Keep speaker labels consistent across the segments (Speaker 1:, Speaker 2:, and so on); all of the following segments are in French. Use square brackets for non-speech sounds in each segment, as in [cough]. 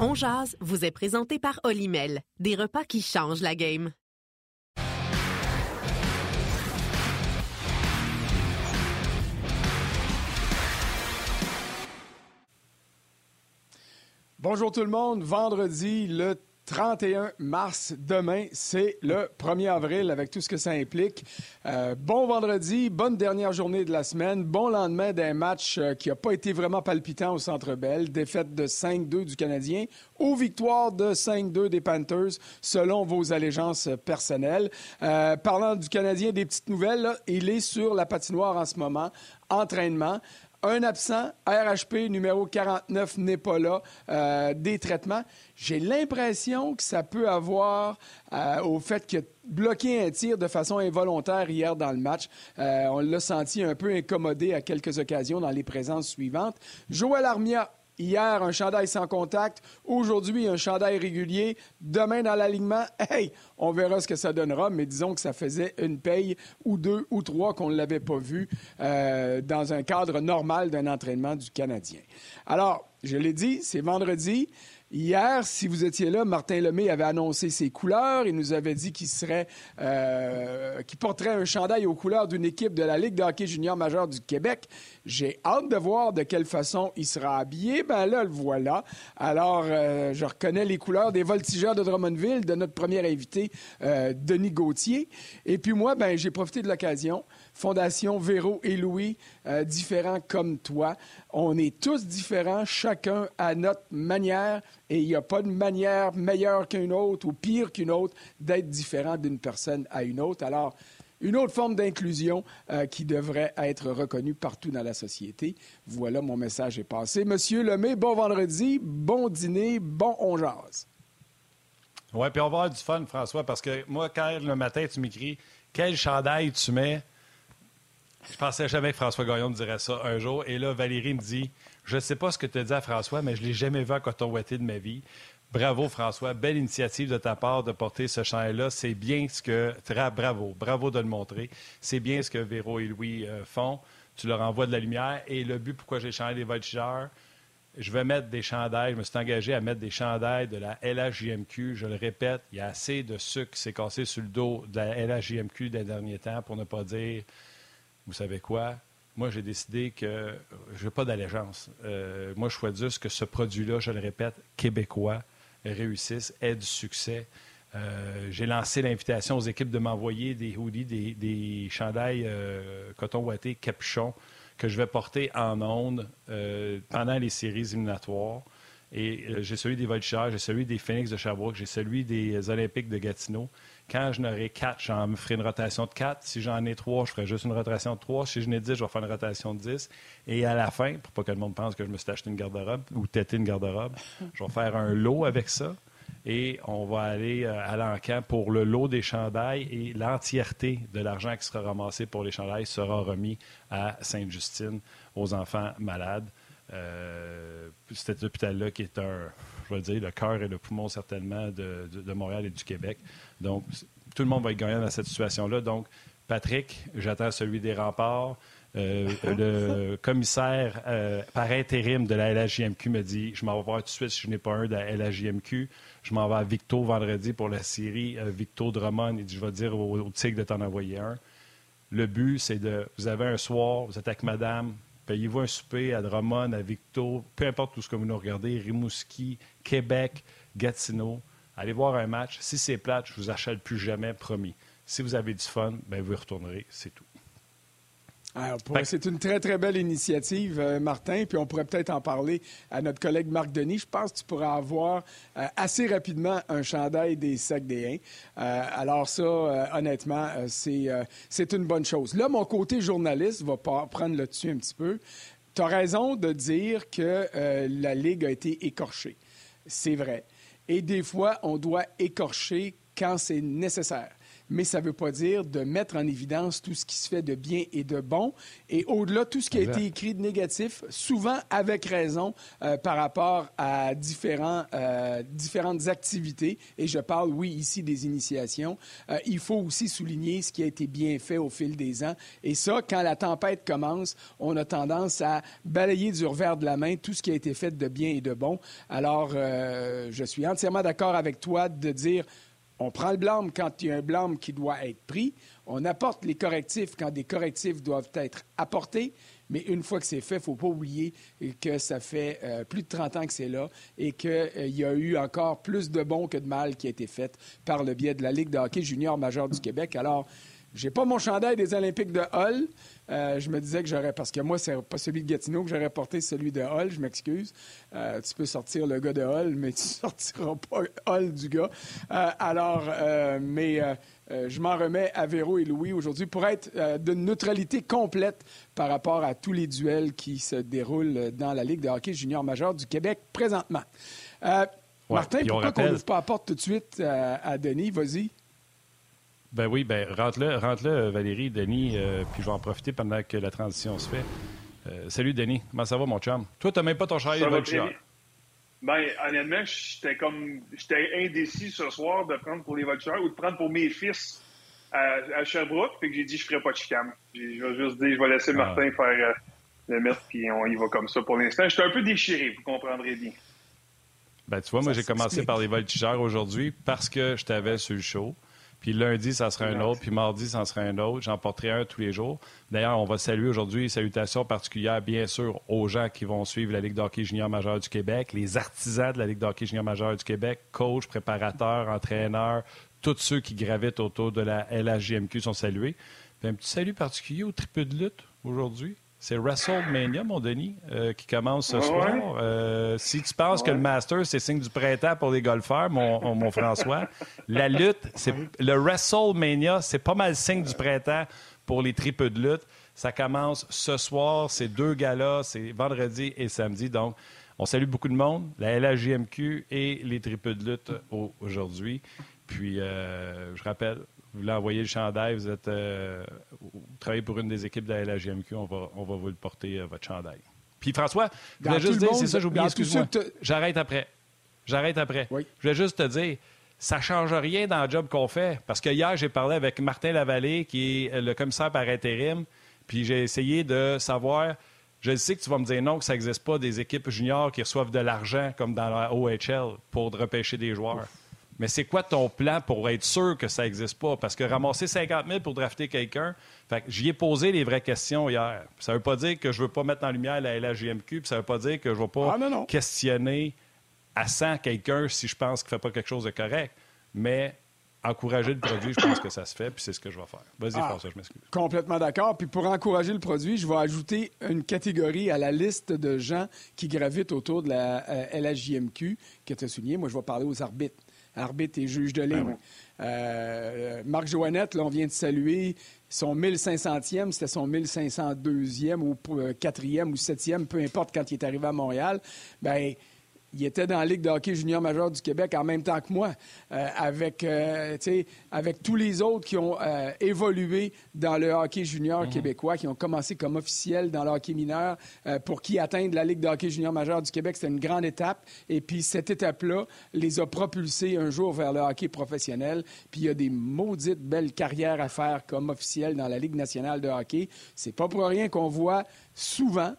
Speaker 1: On Jazz vous est présenté par Olimel, des repas qui changent la game.
Speaker 2: Bonjour tout le monde, vendredi le 31 mars, demain, c'est le 1er avril avec tout ce que ça implique. Euh, bon vendredi, bonne dernière journée de la semaine, bon lendemain d'un match euh, qui n'a pas été vraiment palpitant au Centre Bell, défaite de 5-2 du Canadien ou victoire de 5-2 des Panthers selon vos allégeances personnelles. Euh, parlant du Canadien, des petites nouvelles, il est sur la patinoire en ce moment, entraînement. Un absent, RHP numéro 49 n'est pas là, euh, des traitements. J'ai l'impression que ça peut avoir euh, au fait a bloqué un tir de façon involontaire hier dans le match. Euh, on l'a senti un peu incommodé à quelques occasions dans les présences suivantes. Joël Armia Hier, un chandail sans contact. Aujourd'hui, un chandail régulier. Demain, dans l'alignement, [laughs] hey, on verra ce que ça donnera. Mais disons que ça faisait une paye ou deux ou trois qu'on ne l'avait pas vu euh, dans un cadre normal d'un entraînement du Canadien. Alors, je l'ai dit, c'est vendredi. Hier, si vous étiez là, Martin Lemay avait annoncé ses couleurs. Il nous avait dit qu'il serait, euh, qu'il porterait un chandail aux couleurs d'une équipe de la Ligue de hockey junior majeur du Québec. J'ai hâte de voir de quelle façon il sera habillé. Ben là, le voilà. Alors, euh, je reconnais les couleurs des voltigeurs de Drummondville, de notre premier invité, euh, Denis Gauthier. Et puis moi, ben j'ai profité de l'occasion. Fondation Véro et Louis, euh, différents comme toi. On est tous différents, chacun à notre manière, et il n'y a pas de manière meilleure qu'une autre ou pire qu'une autre d'être différent d'une personne à une autre. Alors, une autre forme d'inclusion euh, qui devrait être reconnue partout dans la société. Voilà, mon message est passé. Monsieur Lemay, bon vendredi, bon dîner, bon on.
Speaker 3: Oui, puis on va avoir du fun, François, parce que moi, quand le matin, tu m'écris quel chandail tu mets, je pensais jamais que François Gaillon me dirait ça un jour. Et là, Valérie me dit Je ne sais pas ce que tu as dit à François, mais je ne l'ai jamais vu à coton de ma vie. Bravo, François. Belle initiative de ta part de porter ce chandail-là. C'est bien ce que. Bravo. Bravo de le montrer. C'est bien ce que Véro et Louis euh, font. Tu leur envoies de la lumière. Et le but, pourquoi j'ai changé des voltigeurs, je vais mettre des chandails. Je me suis engagé à mettre des chandails de la LHJMQ. Je le répète, il y a assez de sucre qui s'est cassé sur le dos de la LHJMQ des derniers temps pour ne pas dire vous savez quoi? Moi, j'ai décidé que je n'ai pas d'allégeance. Euh, moi, je souhaite juste que ce produit-là, je le répète, québécois, réussisse, ait du succès. Euh, j'ai lancé l'invitation aux équipes de m'envoyer des hoodies, des, des chandails euh, coton ouaté, capuchon, que je vais porter en ondes pendant les séries éliminatoires. Et j'ai celui des Voltigeurs, j'ai celui des Phoenix de Sherbrooke, j'ai celui des Olympiques de Gatineau. Quand je n'aurai quatre, j'en me ferai une rotation de quatre. Si j'en ai trois, je ferai juste une rotation de trois. Si j'en ai dix, je vais faire une rotation de dix. Et à la fin, pour pas que le monde pense que je me suis acheté une garde-robe ou têté une garde-robe, je vais faire un lot avec ça. Et on va aller euh, à l'encan pour le lot des chandails et l'entièreté de l'argent qui sera ramassé pour les chandails sera remis à Sainte-Justine aux enfants malades. Euh, cet hôpital-là qui est un, je vais dire, le cœur et le poumon certainement de, Montréal et du Québec. Donc, tout le monde va être gagnant dans cette situation-là. Donc, Patrick, j'attends celui des remparts. Euh, [laughs] le commissaire euh, par intérim de la LHJMQ me dit Je m'en vais voir tout de suite si je n'ai pas un de la LHJMQ. Je m'en vais à Victo vendredi pour la série euh, Victo Drummond. Il dit Je vais dire au, au Tigre de t'en envoyer un. Le but, c'est de Vous avez un soir, vous êtes avec madame, Payez-vous un souper à Drummond, à Victo, peu importe tout ce que vous nous regardez, Rimouski, Québec, Gatineau. Allez voir un match. Si c'est plate, je vous achète plus jamais, promis. Si vous avez du fun, ben vous y retournerez, c'est tout.
Speaker 2: C'est une très, très belle initiative, euh, Martin, puis on pourrait peut-être en parler à notre collègue Marc Denis. Je pense que tu pourras avoir euh, assez rapidement un chandail des sacs des euh, alors ça, honnêtement, c'est une bonne chose. Là, mon côté journaliste va prendre le dessus un petit peu. Tu as raison de dire que la Ligue a été écorchée. C'est vrai. Et des fois, on doit écorcher quand c'est nécessaire. Mais ça ne veut pas dire de mettre en évidence tout ce qui se fait de bien et de bon. Et au-delà, tout ce qui a été écrit de négatif, souvent avec raison euh, par rapport à différents, euh, différentes activités. Et je parle, oui, ici des initiations. Euh, il faut aussi souligner ce qui a été bien fait au fil des ans. Et ça, quand la tempête commence, on a tendance à balayer du revers de la main tout ce qui a été fait de bien et de bon. Alors, je suis entièrement d'accord avec toi de dire on prend le blâme quand il y a un blâme qui doit être pris. On apporte les correctifs quand des correctifs doivent être apportés. Mais une fois que c'est fait, il ne faut pas oublier que ça fait euh, plus de 30 ans que c'est là et qu'il euh, y a eu encore plus de bon que de mal qui a été fait par le biais de la Ligue de hockey junior majeur du Québec. Alors, j'ai pas mon chandail des Olympiques de Hull. Euh, je me disais que j'aurais, parce que moi, c'est pas celui de Gatineau que j'aurais porté, celui de Hull, je m'excuse. Euh, tu peux sortir le gars de Hull, mais tu [laughs] sortiras pas Hull du gars. Euh, alors, mais je m'en remets à Véro et Louis aujourd'hui pour être d'une neutralité complète par rapport à tous les duels qui se déroulent dans la Ligue de hockey junior majeur du Québec présentement. Martin, pourquoi qu'on n'ouvre pas la porte tout de suite à Denis? Vas-y.
Speaker 3: Ben oui, ben rentre-le, rentre-le, Valérie, Denis, euh, puis je vais en profiter pendant que la transition se fait. Euh, salut, Denis. Comment ça va, mon chum? Toi, tu n'as même pas ton chariot de voltigeur.
Speaker 4: Ben, honnêtement, j'étais comme. J'étais indécis ce soir de prendre pour les voltigeurs ou de prendre pour mes fils à, Sherbrooke. Puis que j'ai dit, je ferai pas de chicane. Je vais juste dire, je vais laisser ah. Martin faire euh, le mettre, puis on y va comme ça pour l'instant. J'étais un peu déchiré, vous comprendrez bien.
Speaker 3: Ben, tu vois, moi, j'ai commencé par les voltigeurs aujourd'hui parce que je t'avais sur le show. Puis lundi, ça sera un autre. Puis mardi, ça sera un autre. J'en porterai un tous les jours. D'ailleurs, on va saluer aujourd'hui, salutations particulières, bien sûr, aux gens qui vont suivre la Ligue d'hockey junior majeure du Québec, les artisans de la Ligue d'hockey junior majeure du Québec, coachs, préparateurs, entraîneurs, tous ceux qui gravitent autour de la LHJMQ sont salués. Puis un petit salut particulier au triple de lutte aujourd'hui. C'est WrestleMania, mon Denis, euh, qui commence ce soir. Euh, si tu penses que le Master, c'est signe du printemps pour les golfeurs, mon, mon François, la lutte, c'est le WrestleMania, c'est pas mal signe du printemps pour les tripes de lutte. Ça commence ce soir, c'est deux galas, c'est vendredi et samedi. Donc, on salue beaucoup de monde, la LHJMQ et les tripes de lutte aujourd'hui. Puis, euh, je rappelle, vous voulez envoyer le chandail, vous êtes euh, vous travaillez pour une des équipes de la LHGMQ, on va, on va vous le porter, euh, votre chandail. Puis François, je voulais juste dire, c'est ça, j'ai oublié, excuse-moi. J'arrête après. J'arrête après. Je voulais juste te dire, ça ne change rien dans le job qu'on fait. Parce que hier, j'ai parlé avec Martin Lavallée, qui est le commissaire par intérim, puis j'ai essayé de savoir. Je sais que tu vas me dire non, que ça n'existe pas des équipes juniors qui reçoivent de l'argent comme dans la OHL pour repêcher des joueurs. Mais c'est quoi ton plan pour être sûr que ça n'existe pas? Parce que ramasser 50 000 pour drafter quelqu'un, j'y ai posé les vraies questions hier. Ça ne veut pas dire que je ne veux pas mettre en lumière la LHJMQ, puis ça ne veut pas dire que je ne vais pas ah, questionner à 100 quelqu'un si je pense qu'il ne fait pas quelque chose de correct. Mais encourager le produit, je pense que ça se fait, puis c'est ce que je vais faire. Vas-y, ah, François, je m'excuse.
Speaker 2: Complètement d'accord. Puis pour encourager le produit, je vais ajouter une catégorie à la liste de gens qui gravitent autour de la euh, LHJMQ que tu as souligné. Moi, je vais parler aux arbitres arbitre et juge de ligne. Ben euh, Marc Joannette, là, on vient de saluer son 1500e, c'était son 1502e ou 4e euh, ou 7e, peu importe quand il est arrivé à Montréal. Ben, il était dans la Ligue de hockey junior majeur du Québec en même temps que moi, euh, avec, euh, avec tous les autres qui ont euh, évolué dans le hockey junior mhm. québécois, qui ont commencé comme officiels dans le hockey mineur, pour qui atteindre la Ligue de hockey junior majeur du Québec, c'était une grande étape. Et puis cette étape-là les a propulsés un jour vers le hockey professionnel. Puis il y a des maudites belles carrières à faire comme officiel dans la Ligue nationale de hockey. C'est pas pour rien qu'on voit souvent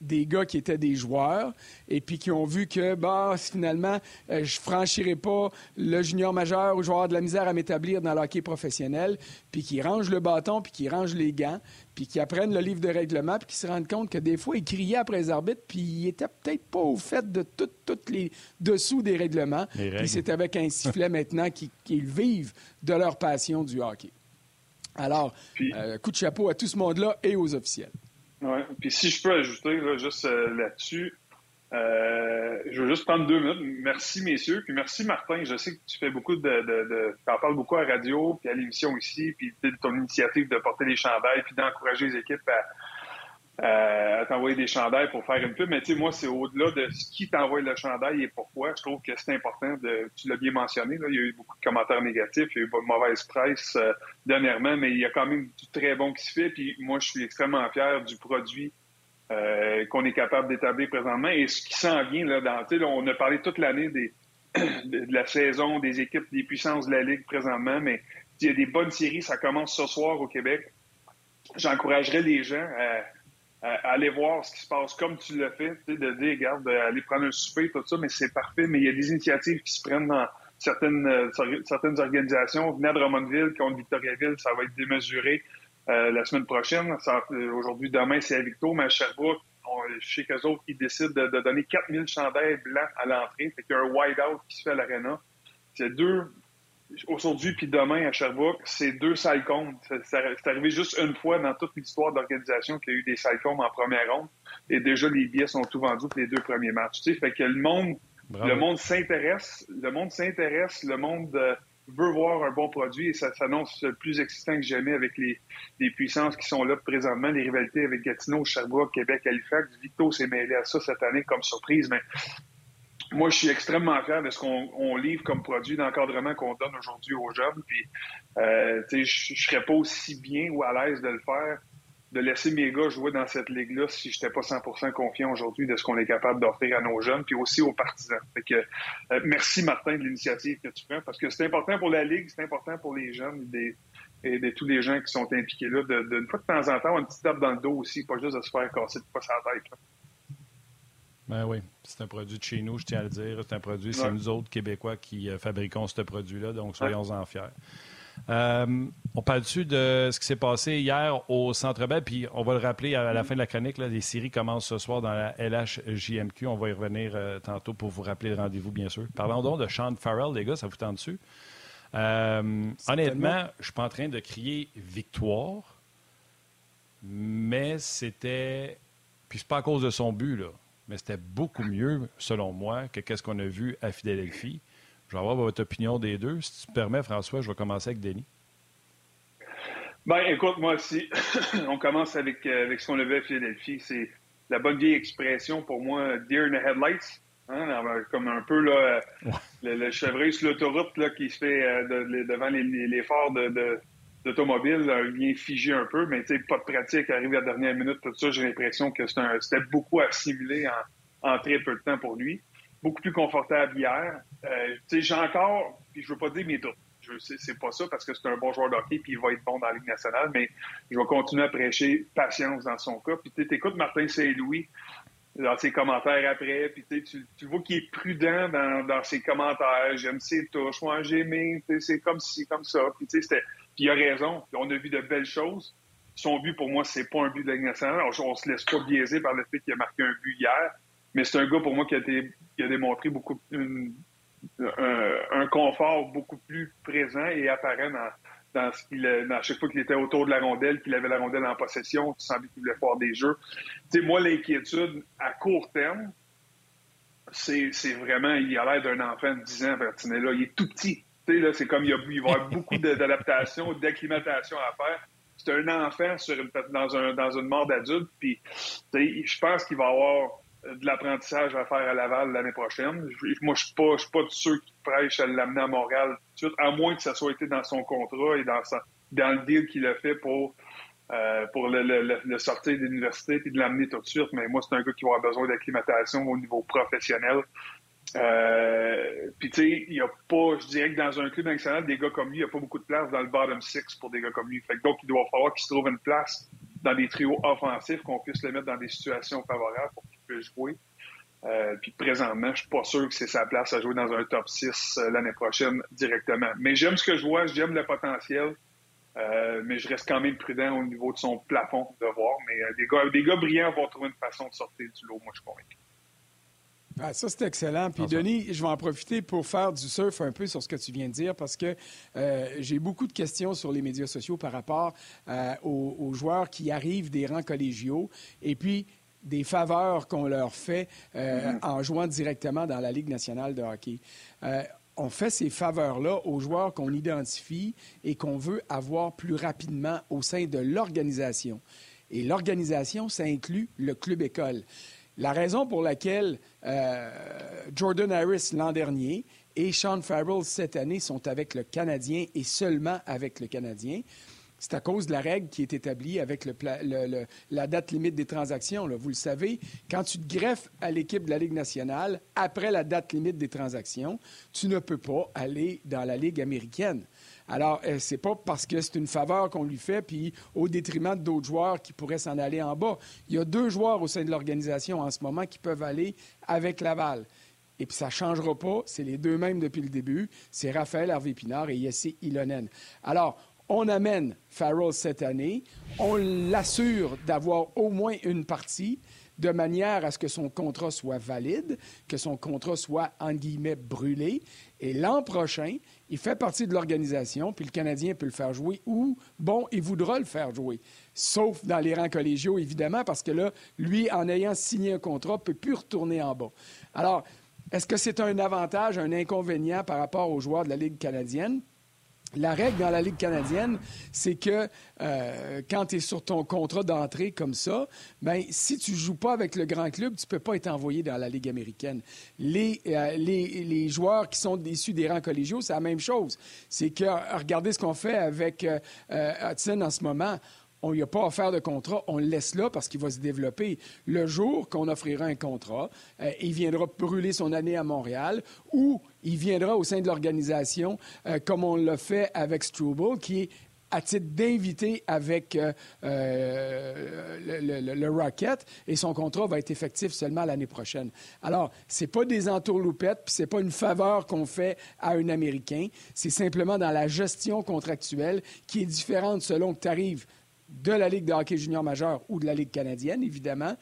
Speaker 2: des gars qui étaient des joueurs et puis qui ont vu que bah, finalement, je euh, je franchirai pas le junior majeur ou je vais avoir de la misère à m'établir dans le hockey professionnel, puis qui rangent le bâton, puis qui rangent les gants, puis qui apprennent le livre de règlement, puis qui se rendent compte que des fois, ils criaient après les arbitres, puis ils étaient peut-être pas au fait de tous les dessous des règlements. Puis c'est avec un sifflet [laughs] maintenant qu'ils vivent de leur passion du hockey. Alors, euh, coup de chapeau à tout ce monde-là et aux officiels.
Speaker 4: Oui. Puis si je peux ajouter juste euh, là-dessus, euh, je veux juste prendre deux minutes. Merci, messieurs. Puis merci, Martin. Je sais que tu fais beaucoup de. de, en parles beaucoup à radio, puis à l'émission ici, puis ton initiative de porter les chandails, puis d'encourager les équipes euh, à t'envoyer des chandails pour faire une pub. Mais tu sais, moi, c'est au-delà de qui t'envoie le chandail et pourquoi. Je trouve que c'est important de, tu l'as bien mentionné, là, il y a eu beaucoup de commentaires négatifs, il y a eu pas de mauvaise presse euh, dernièrement, mais il y a quand même du très bon qui se fait. Puis moi, je suis extrêmement fier du produit euh, qu'on est capable d'établir présentement et ce qui s'en vient là, dans, là, on a parlé toute l'année des, [clears throat] de la saison, des équipes, des puissances de la Ligue présentement, mais il y a des bonnes séries, ça commence ce soir au Québec. J'encouragerais les gens à aller voir ce qui se passe comme tu l'as fait, de dire, regarde, aller prendre un souper, tout ça, mais c'est parfait. Mais il y a des initiatives qui se prennent dans certaines, euh, certaines organisations. Venez à Drummondville, contre Victoriaville, ça va être démesuré euh, la semaine prochaine. Euh, aujourd'hui, demain, c'est à Victo, mais à Sherbrooke, on, je sais qu'eux autres, ils décident de, de donner 4000 chandails blancs à l'entrée. Fait qu'il y a un wide-out qui se fait à l'aréna. C'est deux, aujourd'hui puis demain à Sherbrooke, c'est deux cyclones. C'est arrivé juste une fois dans toute l'histoire d'organisation qu'il y a eu des cyclones en première ronde. Et déjà, les billets sont tout vendus pour les deux premiers matchs. Tu sais, fait que le monde, le monde s'intéresse, le monde s'intéresse, le monde euh, veut voir un bon produit et ça s'annonce plus excitant que jamais avec les, les, puissances qui sont là présentement, les rivalités avec Gatineau, Sherbrooke, Québec, Halifax. Victo s'est mêlé à ça cette année comme surprise, mais moi, je suis extrêmement fier de ce qu'on livre comme produit d'encadrement qu'on donne aujourd'hui aux jeunes. Puis, euh, je serais pas aussi bien ou à l'aise de le faire, de laisser mes gars jouer dans cette ligue-là si je n'étais pas 100% confiant aujourd'hui de ce qu'on est capable d'offrir à nos jeunes, puis aussi aux partisans. Fait que, euh, merci Martin de l'initiative que tu prends, parce que c'est important pour la ligue, c'est important pour les jeunes et de tous les gens qui sont impliqués là, de, de, fois de temps en temps, une petite tape dans le dos aussi, pas juste de se faire casser de pas sa tête.
Speaker 3: Ben oui, c'est un produit de chez nous, je tiens à le dire. C'est un produit, c'est nous autres Québécois qui euh, fabriquons ce produit-là, donc soyons-en fiers. Euh, on parle dessus de ce qui s'est passé hier au Centre Bell, puis on va le rappeler à la fin de la chronique. les séries commencent ce soir dans la LHJMQ. On va y revenir euh, tantôt pour vous rappeler le rendez-vous, bien sûr. Parlons donc de Sean Farrell, les gars, ça vous tente dessus? honnêtement, je ne suis pas en train de crier victoire, mais c'était. Puis c'est pas à cause de son but, là mais c'était beaucoup mieux, selon moi, que ce qu'on a vu à Philadelphie. Je vais avoir votre opinion des deux. Si tu te permets, François, je vais commencer avec Denis.
Speaker 4: Ben, écoute, moi aussi, [coughs] on commence avec, euh, avec ce qu'on a vu à Philadelphie. C'est la bonne vieille expression pour moi, deer in the headlights. Hein, comme un peu là, le, le, chevreuil sur l'autoroute qui se fait euh, devant les, les, phares de d'automobile vient figé un peu, mais pas de pratique, arrive à la dernière minute, tout ça, j'ai l'impression que c'était beaucoup assimilé en, en, très peu de temps pour lui. Beaucoup plus confortable hier. Euh, j'ai encore, puis je veux pas dire mes doutes, c'est pas ça parce que c'est un bon joueur de hockey puis il va être bon dans la Ligue nationale, mais je vais continuer à prêcher patience dans son cas. Puis tu écoutes Martin Saint-Louis dans ses commentaires après, puis tu, tu vois qu'il est prudent dans, dans ses commentaires. J'aime ses touches, moi j'ai aimé, c'est comme ci, comme ça. Puis il a raison. On a vu de belles choses. Son but, pour moi, c'est pas un but de la. On, ne se laisse pas biaiser par le fait qu'il a marqué un but hier. Mais c'est un gars, pour moi, qui a, été, qui a démontré beaucoup un, confort beaucoup plus présent et apparent dans, dans ce qu'il dans chaque fois qu'il était autour de la rondelle, qu'il avait la rondelle en possession, tu sentais qu'il voulait faire des jeux. Tu sais, moi, l'inquiétude à court terme, c'est, vraiment, il a l'air d'un enfant de 10 ans, Bertinella. Il est tout petit c'est comme il, va y avoir beaucoup d'adaptation, d'acclimatation à faire. C'est un enfant sur dans, dans une mort d'adulte, puis je pense qu'il va avoir de l'apprentissage à faire à Laval l'année prochaine. moi, je ne suis pas de ceux qui prêchent à l'amener à Montréal tout de suite, à moins que ça soit été dans son contrat et dans, dans le deal qu'il a fait pour, euh, pour le, sortir de l'université et de l'amener tout de suite. Mais moi, c'est un gars qui va avoir besoin d'acclimatation au niveau professionnel. Euh, puis tu sais, il y a pas, je dirais que dans un club national, des gars comme lui, il n'y a pas beaucoup de place dans le bottom six pour des gars comme lui. Fait que donc, il doit falloir qu'il se trouve une place dans des trios offensifs, qu'on puisse le mettre dans des situations favorables pour puisse jouer. Euh, puis présentement, je suis pas sûr que c'est sa place à jouer dans un top 6 euh, l'année prochaine directement. Mais j'aime ce que je vois, j'aime le potentiel. Euh, mais je reste quand même prudent au niveau de son plafond de voir. Mais euh, des, gars, des gars brillants vont trouver une façon de sortir du lot, moi je suis convaincu.
Speaker 2: Ah, ça, c'est excellent. Puis, Denis, je vais en profiter pour faire du surf un peu sur ce que tu viens de dire parce que euh, j'ai beaucoup de questions sur les médias sociaux par rapport euh, aux, joueurs qui arrivent des rangs collégiaux et puis des faveurs qu'on leur fait euh, mm-hmm. en jouant directement dans la Ligue nationale de hockey. on fait ces faveurs-là aux joueurs qu'on identifie et qu'on veut avoir plus rapidement au sein de l'organisation. Et l'organisation, ça inclut le club école. La raison pour laquelle euh, Jordan Harris l'an dernier et Sean Farrell cette année sont avec le Canadien et seulement avec le Canadien, c'est à cause de la règle qui est établie avec la date limite des transactions. Vous le savez, quand tu te greffes à l'équipe de la Ligue nationale, après la date limite des transactions, tu ne peux pas aller dans la Ligue américaine. Alors, euh, c'est pas parce que c'est une faveur qu'on lui fait, puis au détriment d'autres joueurs qui pourraient s'en aller en bas. Il y a deux joueurs au sein de l'organisation en ce moment qui peuvent aller avec Laval. Et puis ça ne changera pas, c'est les deux mêmes depuis le début, c'est Raphaël Harvey-Pinard et Jesse Ilonen. Alors, on amène Farrell cette année, on l'assure d'avoir au moins une partie de manière à ce que son contrat soit valide, que son contrat soit, en guillemets, brûlé. Et l'an prochain, il fait partie de l'organisation, puis le Canadien peut le faire jouer ou, bon, il voudra le faire jouer. Sauf dans les rangs collégiaux, évidemment, parce que là, lui, en ayant signé un contrat, peut plus retourner en bas. Alors, est-ce que c'est un avantage, un inconvénient par rapport aux joueurs de la Ligue canadienne? La règle dans la Ligue canadienne, c'est que euh, quand tu es sur ton contrat d'entrée comme ça, ben, si tu joues pas avec le grand club, tu peux pas être envoyé dans la Ligue américaine. Les, euh, les, les joueurs qui sont issus des rangs collégiaux, c'est la même chose. C'est que, regardez ce qu'on fait avec euh, Hudson en ce moment on lui a pas offert de contrat, on le laisse là parce qu'il va se développer. Le jour qu'on offrira un contrat, euh, il viendra brûler son année à Montréal ou il viendra au sein de l'organisation, euh, comme on l'a fait avec Struble, qui est à titre d'invité avec euh, le, Rocket et son contrat va être effectif seulement l'année prochaine. Alors, c'est pas des entourloupettes, puis c'est pas une faveur qu'on fait à un Américain, c'est simplement dans la gestion contractuelle qui est différente selon que tu arrives de la Ligue de hockey junior majeur ou de la Ligue canadienne, évidemment,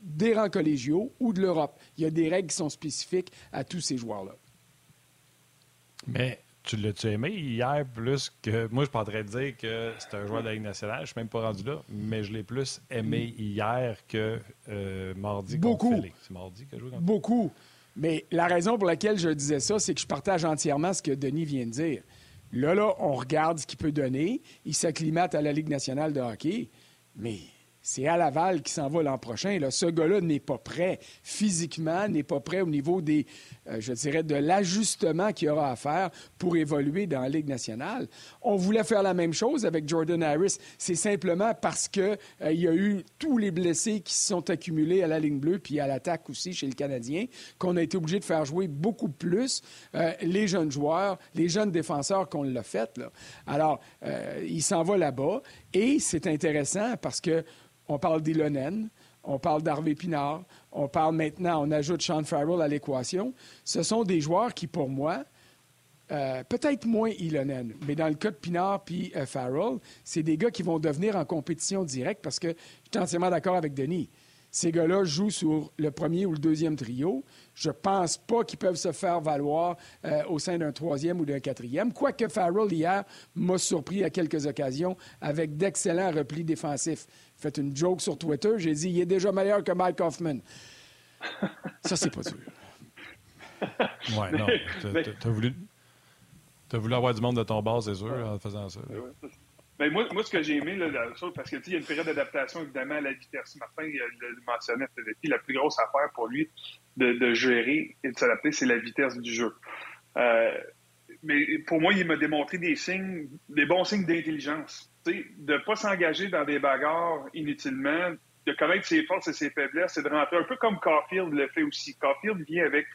Speaker 2: des rangs collégiaux ou de l'Europe. Il y a des règles qui sont spécifiques à tous ces joueurs-là.
Speaker 3: Mais tu l'as-tu aimé hier plus que. Moi, je de dire que c'est un joueur de la Ligue nationale. Je ne suis même pas rendu là, mais je l'ai plus aimé hier que euh, mardi.
Speaker 2: Beaucoup.
Speaker 3: C'est mardi que je joue
Speaker 2: Beaucoup. Mais la raison pour laquelle je disais ça, c'est que je partage entièrement ce que Denis vient de dire. Là, là, on regarde ce qu'il peut donner. Il s'acclimate à la Ligue nationale de hockey. Mais c'est à Laval qui s'en va l'an prochain. Là. Ce gars-là n'est pas prêt physiquement, n'est pas prêt au niveau des, euh, je dirais, de l'ajustement qu'il aura à faire pour évoluer dans la Ligue nationale. On voulait faire la même chose avec Jordan Harris. C'est simplement parce qu'il euh, y a eu tous les blessés qui se sont accumulés à la ligne bleue puis à l'attaque aussi chez le Canadien qu'on a été obligé de faire jouer beaucoup plus euh, les jeunes joueurs, les jeunes défenseurs qu'on l'a fait. Alors, il s'en va là-bas et c'est intéressant parce que on parle d'Ilonen, on parle d'Harvey Pinard, on parle maintenant, on ajoute Sean Farrell à l'équation. Ce sont des joueurs qui, pour moi, euh, peut-être moins Ilonen, mais dans le cas de Pinard puis euh, Farrell, c'est des gars qui vont devenir en compétition directe parce que je suis entièrement d'accord avec Denis. Ces gars-là jouent sur le premier ou le deuxième trio. Je pense pas qu'ils peuvent se faire valoir euh, au sein d'un troisième ou d'un quatrième. Quoique Farrell, hier, m'a surpris à quelques occasions avec d'excellents replis défensifs. Fait une joke sur Twitter, j'ai dit il est déjà meilleur que Mike Hoffman. [laughs] Ça, c'est pas sûr.
Speaker 3: Ouais, non. T'as voulu, as voulu avoir du monde de ton bas, c'est sûr, en faisant ça.
Speaker 4: Ben, moi, moi, ce que j'ai aimé, là, parce qu'il y a une période d'adaptation, évidemment, à la vitesse. Martin le mentionnait, la plus grosse affaire pour lui de, gérer et de s'adapter, c'est la vitesse du jeu. Euh, mais pour moi, il m'a démontré des signes, des bons signes d'intelligence. De ne pas s'engager dans des bagarres inutilement, de connaître ses forces et ses faiblesses, c'est de rentrer un peu comme Caulfield le fait aussi. Caulfield vient avec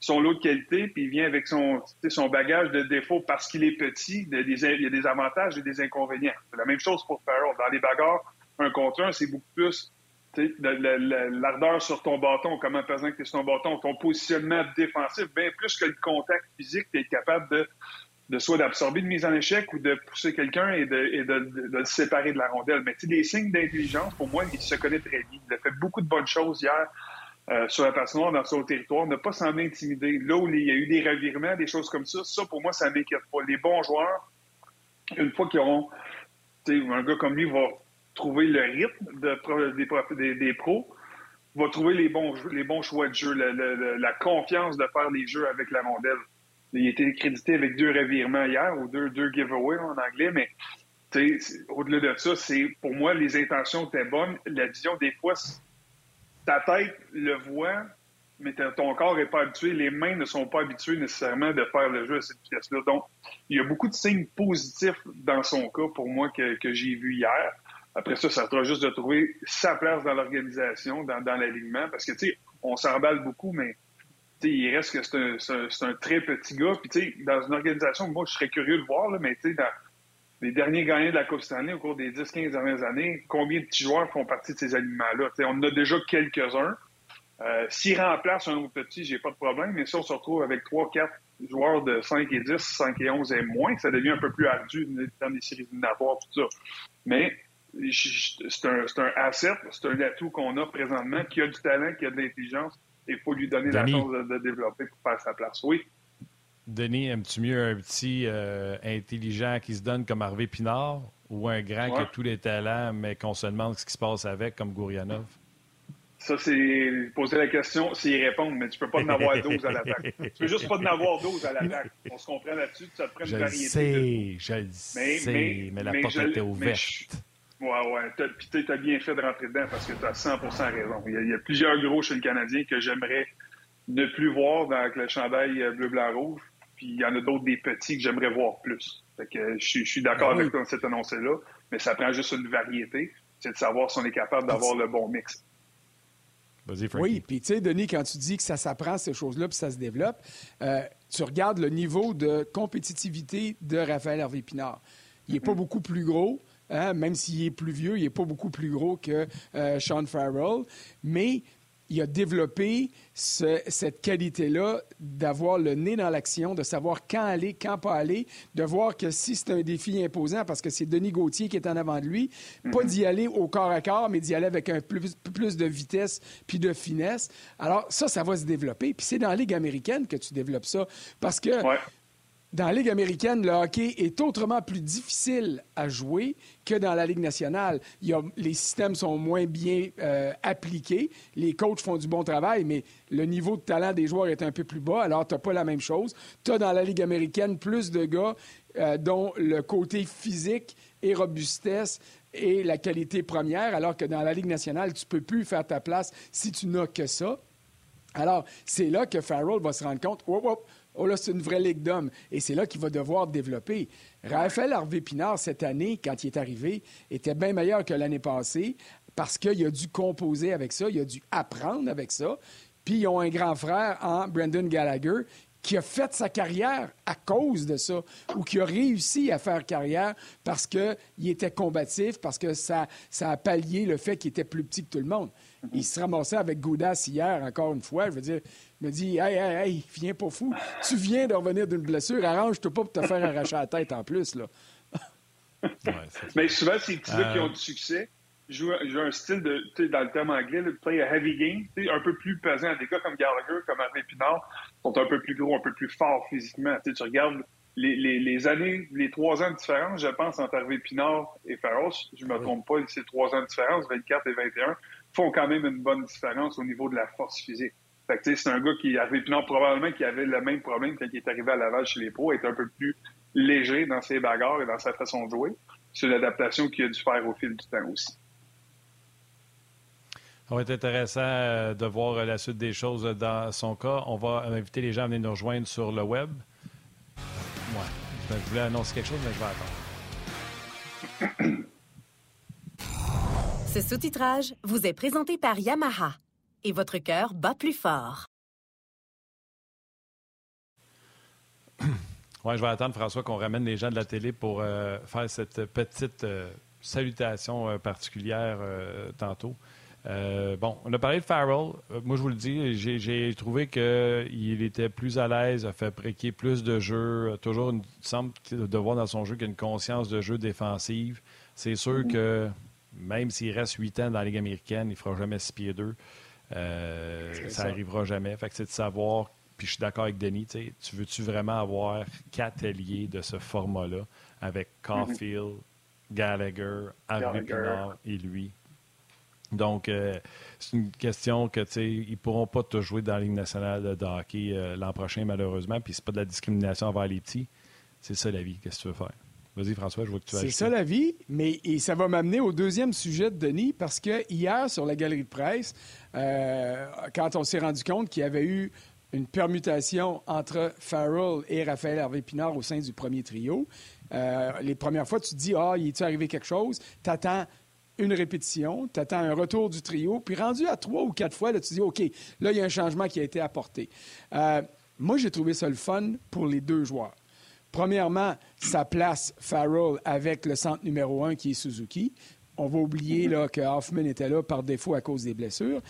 Speaker 4: son lot de qualité, puis il vient avec son, bagage de défauts parce qu'il est petit. il y a des avantages et des inconvénients. C'est la même chose pour Farrell. Dans les bagarres, un contre un, c'est beaucoup plus l'ardeur sur ton bâton, comment pesant que sur ton bâton, ton positionnement défensif, bien plus que le contact physique, tu es capable de, de soit d'absorber une mise en échec ou de pousser quelqu'un et, de, et de, de, le séparer de la rondelle. Mais des signes d'intelligence, pour moi, il se connaît très bien. Il a fait beaucoup de bonnes choses hier. Euh, sur la patinoire, dans son territoire, ne pas semblé intimider. Là où il y a eu des revirements, des choses comme ça, ça, pour moi, ça m'inquiète pas. Les bons joueurs, une fois qu'ils auront, un gars comme lui va trouver le rythme de, des, des, pros, va trouver les bons, les bons choix de jeu, la, confiance de faire les jeux avec la rondelle. Il été crédité avec deux revirements hier, ou deux, giveaways en anglais, mais au-delà de ça, c'est pour moi, les intentions étaient bonnes. La vision, des fois, ta tête le voit, mais ton corps n'est pas habitué. Les mains ne sont pas habituées nécessairement de faire le jeu à cette vitesse-là. Donc, il y a beaucoup de signes positifs dans son cas, pour moi, que, j'ai vu hier. Après ça, ça sera juste de trouver sa place dans l'organisation, dans, l'alignement, parce que, tu sais, on s'emballe beaucoup, mais il reste que c'est un, très petit gars. Puis, dans une organisation, moi, je serais curieux de voir, là, mais dans les derniers gagnants de la Coupe Stanley au cours des 10-15 dernières années, combien de petits joueurs font partie de ces alignements-là? On en a déjà quelques-uns. Euh, S'il remplace un autre petit, j'ai pas de problème, mais si on se retrouve avec 3-4 joueurs de 5 et 10, 5 et 11 et moins, ça devient un peu plus ardu dans les séries éliminatoires, tout ça. Mais c'est un, un, asset, c'est un atout qu'on a présentement, qui a du talent, qui a de l'intelligence, il faut lui donner la chance de, de, développer pour faire sa place. Oui.
Speaker 3: Denis, aimes-tu mieux un petit euh, intelligent qui se donne comme Harvey Pinard ou un grand qui a tous les talents, mais qu'on se demande ce qui se passe avec, comme Gourianov?
Speaker 4: Ça, c'est poser la question, c'est y répondre, mais tu peux pas en avoir 12 à l'attaque. Tu peux juste pas en avoir 12 à l'attaque. On se comprend là-dessus, ça te prend une variété.
Speaker 3: Sais, Je le sais, mais, la porte était ouverte.
Speaker 4: Oui, ouais. Puis tu as bien fait de rentrer dedans parce que tu as 100% raison. Il y, a, plusieurs gros chez le Canadien que j'aimerais ne plus voir avec le chandail euh, bleu-blanc-rouge. Puis il y en a d'autres des petits que j'aimerais voir plus. Fait que je, suis d'accord ah avec toi dans cette annoncé-là, mais ça prend juste une variété. C'est de savoir si on est capable d'avoir le bon mix.
Speaker 2: Oui, puis tu sais, Denis, quand tu dis que ça s'apprend, ces choses-là, puis ça se développe, euh, tu regardes le niveau de compétitivité de Raphaël Hervé-Pinard. Il n'est pas mm. beaucoup plus gros, hein, même s'il est plus vieux, il n'est pas beaucoup plus gros que euh, Sean Farrell, mais il a développé cette qualité-là d'avoir le nez dans l'action, de savoir quand aller, quand pas aller, de voir que si c'est un défi imposant, parce que c'est Denis Gauthier qui est en avant de lui, pas mhm. d'y aller au corps à corps, mais d'y aller avec un plus, plus de vitesse puis de finesse. Alors ça, ça va se développer. Puis c'est dans la Ligue américaine que tu développes ça. Parce que dans la Ligue américaine, le hockey est autrement plus difficile à jouer que dans la Ligue nationale. les systèmes sont moins bien euh, appliqués. Les coachs font du bon travail, mais le niveau de talent des joueurs est un peu plus bas. Alors, tu n'as pas la même chose. Tu as dans la Ligue américaine plus de gars euh, dont le côté physique et robustesse est la qualité première, alors que dans la Ligue nationale, tu ne peux plus faire ta place si tu n'as que ça. Alors, c'est là que Farrell va se rendre compte, là, c'est une vraie ligue d'hommes. Et c'est là qu'il va devoir développer. Raphaël Harvey-Pinard, cette année, quand il est arrivé, était bien meilleur que l'année passée parce qu'il a dû composer avec ça, il a dû apprendre avec ça. Puis ils ont un grand frère en Brandon Gallagher qui a fait sa carrière à cause de ça, ou qui a réussi à faire carrière parce qu'il était combatif, parce que ça, ça a pallié le fait qu'il était plus petit que tout le monde. Il se ramassait avec Goudas hier, encore une fois. Je veux dire, il me dit Hey, hey, hey, viens pas fou. Tu viens de revenir d'une blessure, arrange-toi pas pour te faire arracher la tête en plus. Là. [laughs]
Speaker 4: Mais souvent, ces petits-là qui ont du succès jouent, un style de, tu sais, dans le terme anglais, le play a heavy game, un peu plus pesant. Des gars comme Gallagher, comme Hervé Pinard, sont un peu plus gros, un peu plus forts physiquement. Tu, tu regardes les, les, les, années, les trois ans de différence, je pense, entre Hervé Pinard et Farros, je me trompe pas, ces trois ans de différence, 24 et 21, font quand même une bonne différence au niveau de la force physique. c'est un gars qui avait, non, probablement qui avait le même problème quand il est arrivé à Laval chez les pros, est un peu plus léger dans ses bagarres et dans sa façon de jouer. C'est l'adaptation qu'il a dû faire au fil du temps aussi.
Speaker 3: Ça va être intéressant euh, de voir la suite des choses dans son cas. On va inviter les gens à venir nous rejoindre sur le web. Ouais. Je voulais annoncer quelque chose, mais je vais
Speaker 1: attendre. Ce sous-titrage vous est présenté par Yamaha et votre cœur bat plus fort. [clears throat]
Speaker 3: Oui, je vais attendre, François, qu'on ramène les gens de la télé pour euh, faire cette petite euh, salutation euh, particulière tantôt. Bon, on a parlé de Farrell. moi, je vous le dis, j'ai trouvé qu'il était plus à l'aise, a fait préquer plus de jeux. Toujours, il semble de voir dans son jeu qu'il y a une conscience de jeu défensive. C'est sûr que même s'il reste huit ans dans la Ligue américaine, il ne fera jamais six pieds deux. Euh, ça n'arrivera jamais. Fait que c'est de savoir, puis je suis d'accord avec Denis, tu veux-tu vraiment avoir quatre alliés de ce format-là avec Caulfield, Gallagher, Harvey Pinard et lui? Donc, euh, c'est une question que, tu sais, ils ne pourront pas te jouer dans la Ligue nationale de hockey euh, l'an prochain, malheureusement. Puis, c'est pas de la discrimination envers les petits. C'est ça la vie. Qu'est-ce que tu veux faire? Vas-y, François, je vois que tu as
Speaker 2: C'est ça la vie, mais et ça va m'amener au deuxième sujet de Denis, parce que hier, sur la galerie de presse, euh, quand on s'est rendu compte qu'il y avait eu une permutation entre Farrell et Raphaël Hervé Pinard au sein du premier trio, euh, les premières fois, tu te dis, ah, il est arrivé quelque chose? Tu attends une répétition, tu attends un retour du trio, puis rendu à trois ou quatre fois, là, tu dis, OK, là, il y a un changement qui a été apporté. Euh, moi, j'ai trouvé ça le fun pour les deux joueurs. Premièrement, ça place Farrell avec le centre numéro un qui est Suzuki. On va oublier là, que Hoffman était là par défaut à cause des blessures.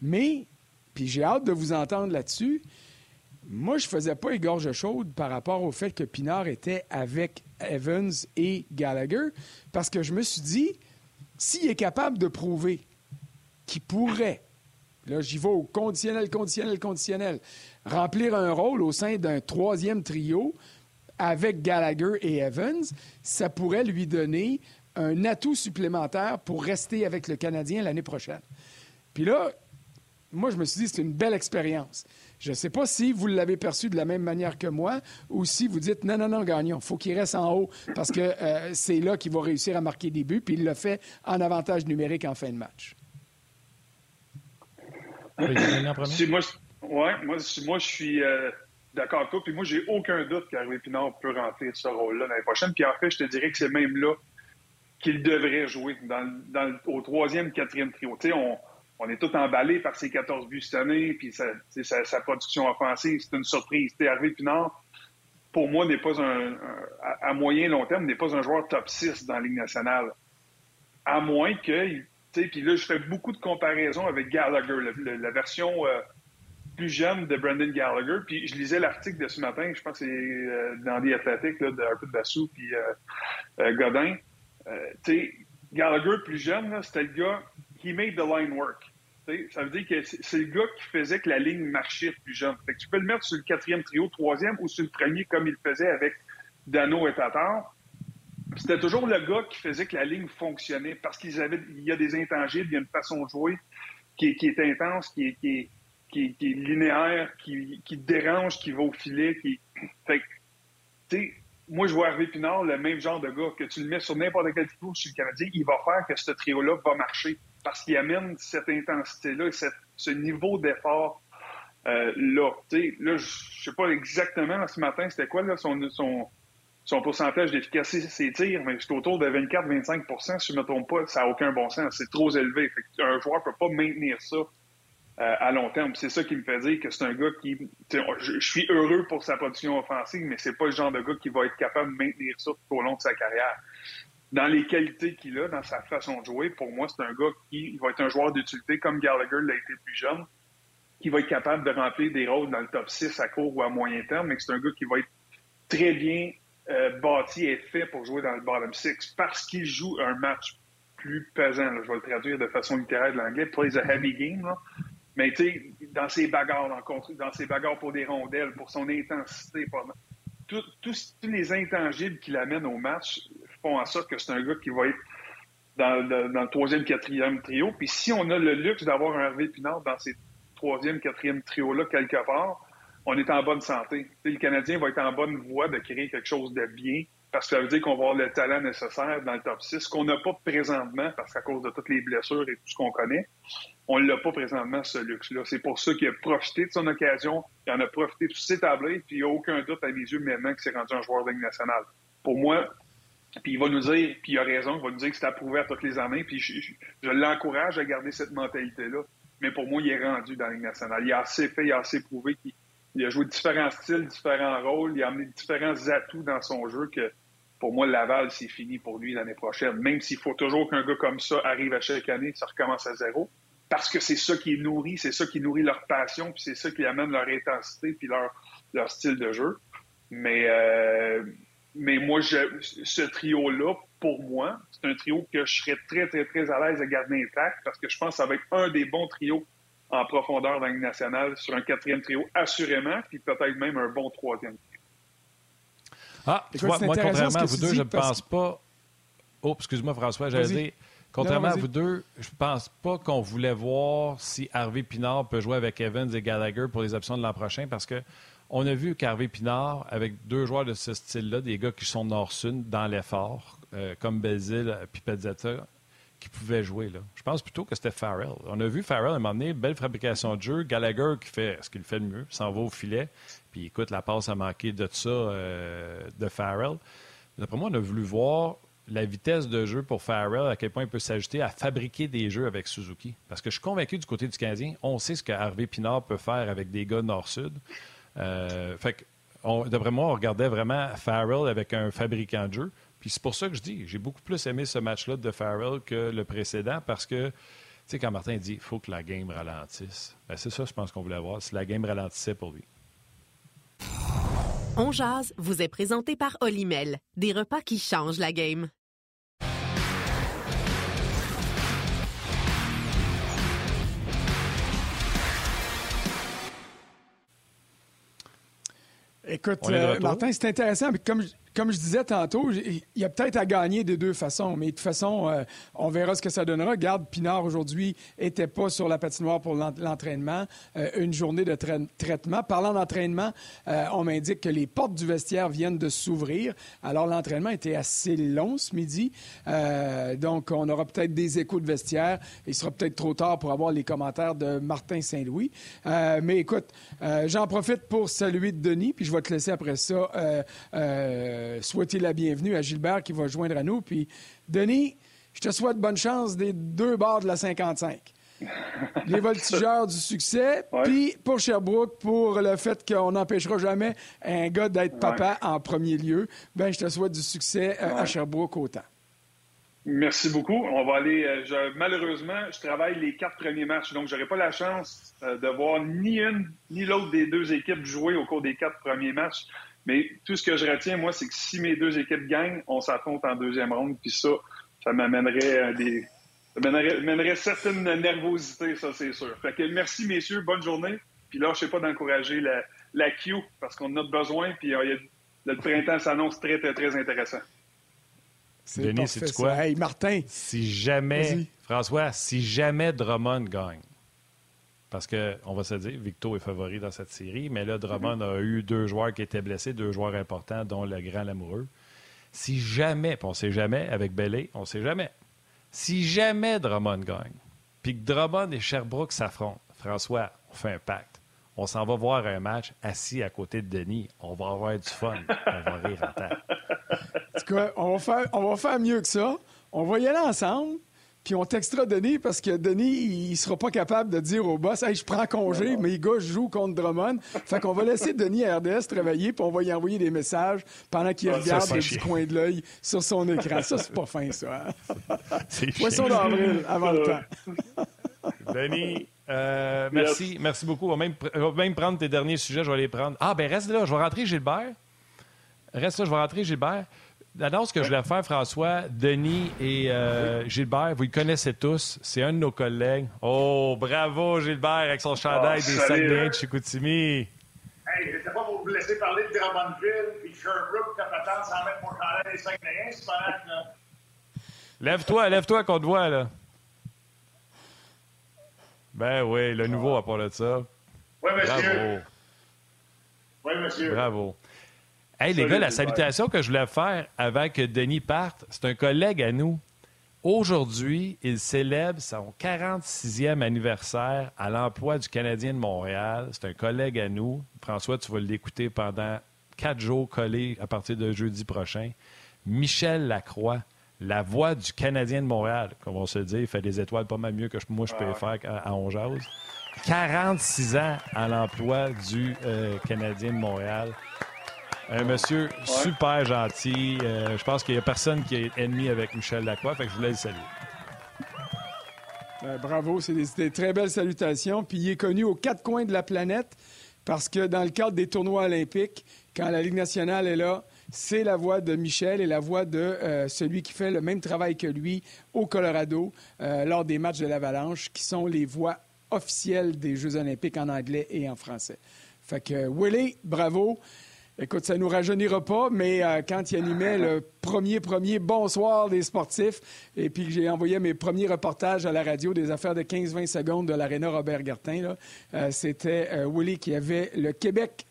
Speaker 2: Mais, puis j'ai hâte de vous entendre là-dessus. Moi, je faisais pas égorge chaude par rapport au fait que Pinard était avec Evans et Gallagher, parce que je me suis dit, s'il est capable de prouver qu'il pourrait, là j'y vais au conditionnel, conditionnel, conditionnel, remplir un rôle au sein d'un troisième trio avec Gallagher et Evans, ça pourrait lui donner un atout supplémentaire pour rester avec le Canadien l'année prochaine. Puis là, moi, je me suis dit, c'est une belle expérience. Je ne sais pas si vous l'avez perçu de la même manière que moi ou si vous dites, non, non, non, gagnons, il faut qu'il reste en haut parce que euh, c'est là qu'il va réussir à marquer des buts, puis il le fait en avantage numérique en fin de match.
Speaker 4: Si moi, ouais, moi, moi, je suis euh, d'accord avec toi, puis moi, j'ai aucun doute qu'Harvey Pinard peut remplir ce rôle-là l'année prochaine. Puis en fait, je te dirais que c'est même là qu'il devrait jouer, dans, au troisième, quatrième trio. Tu sais, on on est tout emballé par ses 14 buts cette année, puis sa, sa, production offensive, c'est une surprise. Hervé Pinard, pour moi, n'est pas un, à moyen long terme, n'est pas un joueur top 6 dans la Ligue nationale. À moins que, puis là, je fais beaucoup de comparaisons avec Gallagher, la version euh, plus jeune de Brendan Gallagher. Puis je lisais l'article de ce matin, je pense que c'est euh, dans The Athletic, là, de Harper Bassou puis euh, Godin. Gallagher, plus jeune, c'était le gars he made the line work. Ça veut dire que c'est le gars qui faisait que la ligne marchait plus jeune. Que tu peux le mettre sur le quatrième trio, troisième ou sur le premier comme il faisait avec Dano et Tatar. C'était toujours le gars qui faisait que la ligne fonctionnait parce qu'il y a des intangibles, il y a une façon de jouer qui est, intense, qui est, linéaire, qui, dérange, qui va au filet. Fait sais, moi, je vois Hervé Pinard, le même genre de gars, que tu le mets sur n'importe quel trio sur le Canadien, il va faire que ce trio-là va marcher parce qu'il amène cette intensité-là et ce niveau d'effort euh, là. là, je sais pas exactement ce matin, c'était quoi là, son, son, son pourcentage d'efficacité ses tirs, mais c'est autour de 24-25% Si je ne me trompe pas, ça n'a aucun bon sens. C'est trop élevé. un joueur ne peut pas maintenir ça euh, à long terme. C'est ça qui me fait dire que c'est un gars qui. Je, suis heureux pour sa production offensive, mais c'est pas le genre de gars qui va être capable de maintenir ça tout au long de sa carrière dans les qualités qu'il a, dans sa façon de jouer, pour moi, c'est un gars qui va être un joueur d'utilité comme Gallagher l'a été plus jeune, qui va être capable de remplir des rôles dans le top 6 à court ou à moyen terme, mais c'est un gars qui va être très bien euh, bâti et fait pour jouer dans le bottom 6 parce qu'il joue un match plus pesant. je vais le traduire de façon littéraire de l'anglais. Plays a heavy game. Mais tu sais, dans ses bagarres, dans, ses bagarres pour des rondelles, pour son intensité, tous les intangibles qu'il amène au match font en sorte que c'est un gars qui va être dans le, troisième, quatrième trio. Puis si on a le luxe d'avoir un Hervé Pinard dans ces troisième, quatrième trio-là quelque part, on est en bonne santé. le Canadien va être en bonne voie de créer quelque chose de bien parce que ça veut dire qu'on va avoir le talent nécessaire dans le top 6, qu'on n'a pas présentement parce qu'à cause de toutes les blessures et tout ce qu'on connaît, on l'a pas présentement, ce luxe-là. C'est pour ça qu'il a profité de son occasion, il en a profité pour s'établir, puis il n'y a aucun doute à mes yeux maintenant que c'est rendu un joueur de Ligue nationale. Pour moi, puis il va nous dire, puis il a raison, il va nous dire que c'est approuvé à toutes les années, puis je, l'encourage à garder cette mentalité-là. Mais pour moi, il est rendu dans la Ligue nationale. Il a assez fait, il a assez prouvé qu'il a joué différents styles, différents rôles, il a amené différents atouts dans son jeu que pour moi, Laval, c'est fini pour lui l'année prochaine. Même s'il faut toujours qu'un gars comme ça arrive à chaque année, ça recommence à zéro. Parce que c'est ça qui est nourri, c'est ça qui nourrit leur passion, puis c'est ça qui amène leur intensité, puis leur, leur style de jeu. Mais euh, mais moi, je, ce trio-là, pour moi, c'est un trio que je serais très, très, très à l'aise de garder intact parce que je pense que ça va être un des bons trios en profondeur dans la Ligue nationale sur un quatrième trio, assurément, puis peut-être même un bon troisième trio.
Speaker 3: Ah, tu vois, moi, contrairement à vous deux, je ne pense pas. Oh, excuse-moi, François, j'allais dire. Contrairement à vous deux, je pense pas qu'on voulait voir si Harvey Pinard peut jouer avec Evans et Gallagher pour les options de l'an prochain parce que On a vu qu'Harvey Pinard, avec deux joueurs de ce style-là, des gars qui sont nord-sud dans l'effort, euh, comme Belzil et Pezzetta, qui pouvaient jouer. Je pense plutôt que c'était Farrell. On a vu Farrell à un moment donné, belle fabrication de jeu. Gallagher qui fait ce qu'il fait le mieux, s'en va au filet. Puis écoute, la passe a manqué de ça euh, de Farrell. D'après moi, on a voulu voir la vitesse de jeu pour Farrell, à quel point il peut s'ajouter à fabriquer des jeux avec Suzuki. Parce que je suis convaincu du côté du Canadien, on sait ce que Harvey Pinard peut faire avec des gars nord-sud. Euh, fait d'après moi, on regardait vraiment Farrell avec un fabricant de jeu. Puis c'est pour ça que je dis, j'ai beaucoup plus aimé ce match-là de Farrell que le précédent parce que, tu sais, quand Martin dit il faut que la game ralentisse, ben c'est ça, je pense qu'on voulait voir, si la game ralentissait pour lui.
Speaker 1: On jase vous est présenté par Olimel, des repas qui changent la game.
Speaker 2: Écoute, euh, Martin, c'est intéressant. Mais comme, comme je disais tantôt, il y a peut-être à gagner des deux façons, mais de toute façon, euh, on verra ce que ça donnera. Garde, Pinard aujourd'hui n'était pas sur la patinoire pour l'entraînement, euh, une journée de traitement. Parlant d'entraînement, euh, on m'indique que les portes du vestiaire viennent de s'ouvrir. Alors l'entraînement était assez long ce midi, donc on aura peut-être des échos de vestiaire. Il sera peut-être trop tard pour avoir les commentaires de Martin Saint-Louis. mais écoute, j'en profite pour saluer Denis, puis je vais te laisser après ça euh, souhaiter la bienvenue à Gilbert qui va joindre à nous. Puis, Denis, je te souhaite bonne chance des deux barres de la 55. Les voltigeurs du succès, [laughs] puis pour Sherbrooke, pour le fait qu'on n'empêchera jamais un gars d'être papa en premier lieu, ben je te souhaite du succès euh, à Sherbrooke autant.
Speaker 4: Merci beaucoup. On va aller. Euh, malheureusement, je travaille les quatre premiers matchs, donc je n'aurai pas la chance de voir ni une ni l'autre des deux équipes jouer au cours des quatre premiers matchs. Mais tout ce que je retiens, moi, c'est que si mes deux équipes gagnent, on s'affronte en deuxième ronde. Puis ça, ça m'amènerait à des. Ça mènerait, certaine nervosité, ça, c'est sûr. Fait que merci, messieurs. Bonne journée. Puis là, je sais pas d'encourager la, la Q parce qu'on en a besoin. Puis euh, le printemps s'annonce très, très, très intéressant.
Speaker 3: Denis, c'est quoi?
Speaker 2: Hey, Martin.
Speaker 3: Si jamais, François, si jamais Drummond gagne, parce qu'on va se dire, Victo est favori dans cette série, mais là, Drummond a eu deux joueurs qui étaient blessés, deux joueurs importants, dont le grand Lamoureux. Si jamais, puis on ne sait jamais, avec Bellé, on ne sait jamais. Si jamais Drummond gagne, puis que Drummond et Sherbrooke s'affrontent, François, on fait un pacte. On s'en va voir un match assis à côté de Denis. On va avoir du fun. On va rire en tête.
Speaker 2: En tout cas, on va, faire, on va faire mieux que ça. On va y aller ensemble. Puis on textera Denis parce que Denis, il sera pas capable de dire au boss Hey, je prends congé, mais les gars, je joue contre Drummond. Fait qu'on va laisser [laughs] Denis à RDS travailler, puis on va y envoyer des messages pendant qu'il ah, regarde du coin de l'œil sur son écran. Ça, c'est pas [laughs] fin, ça. Hein? Poisson d'avril, avant le temps.
Speaker 3: Denis, euh, merci. Merci beaucoup. On va, même, on va même prendre tes derniers sujets. Je vais les prendre. Ah, ben reste là. Je vais rentrer Gilbert. Reste là, je vais rentrer Gilbert. L'annonce que je voulais faire, François, Denis et euh, Gilbert, vous le connaissez tous. C'est un de nos collègues. Oh, bravo, Gilbert, avec son chandail oh, des Saguenay de Chicoutimi.
Speaker 5: Hey, je sais pas pour vous laisser parler de Drummondville et Sherbrooke, ta patente sans mettre mon chandail des Saguenayens, c'est pas là.
Speaker 3: Lève-toi, lève-toi qu'on te voit, là. Ben oui, le nouveau à part de ça.
Speaker 5: Oui, monsieur. Bravo. Oui, monsieur.
Speaker 3: Bravo. Hey, les gars, la salutation que je voulais faire avant que Denis parte, c'est un collègue à nous. Aujourd'hui, il célèbre son 46e anniversaire à l'emploi du Canadien de Montréal. C'est un collègue à nous. François, tu vas l'écouter pendant quatre jours collés à partir de jeudi prochain. Michel Lacroix, la voix du Canadien de Montréal. Comme on se dit, il fait des étoiles pas mal mieux que moi je peux faire à, à 46 ans à l'emploi du euh, Canadien de Montréal. Un monsieur super gentil. Euh, je pense qu'il n'y a personne qui est ennemi avec Michel Lacroix, fait que je voulais le saluer.
Speaker 2: Ben, bravo, c'est des, très belles salutations. Puis il est connu aux quatre coins de la planète parce que dans le cadre des tournois olympiques, quand la Ligue nationale est là, c'est la voix de Michel et la voix de euh, celui qui fait le même travail que lui au Colorado euh, lors des matchs de l'Avalanche, qui sont les voix officielles des Jeux olympiques en anglais et en français. Fait que Willie, bravo. Écoute, ça nous rajeunira pas, mais euh, quand il animait le premier, premier bonsoir des sportifs, et puis que j'ai envoyé mes premiers reportages à la radio des affaires de 15-20 secondes de l'Arena Robert Gartin, euh, c'était euh, Willy qui avait le Québec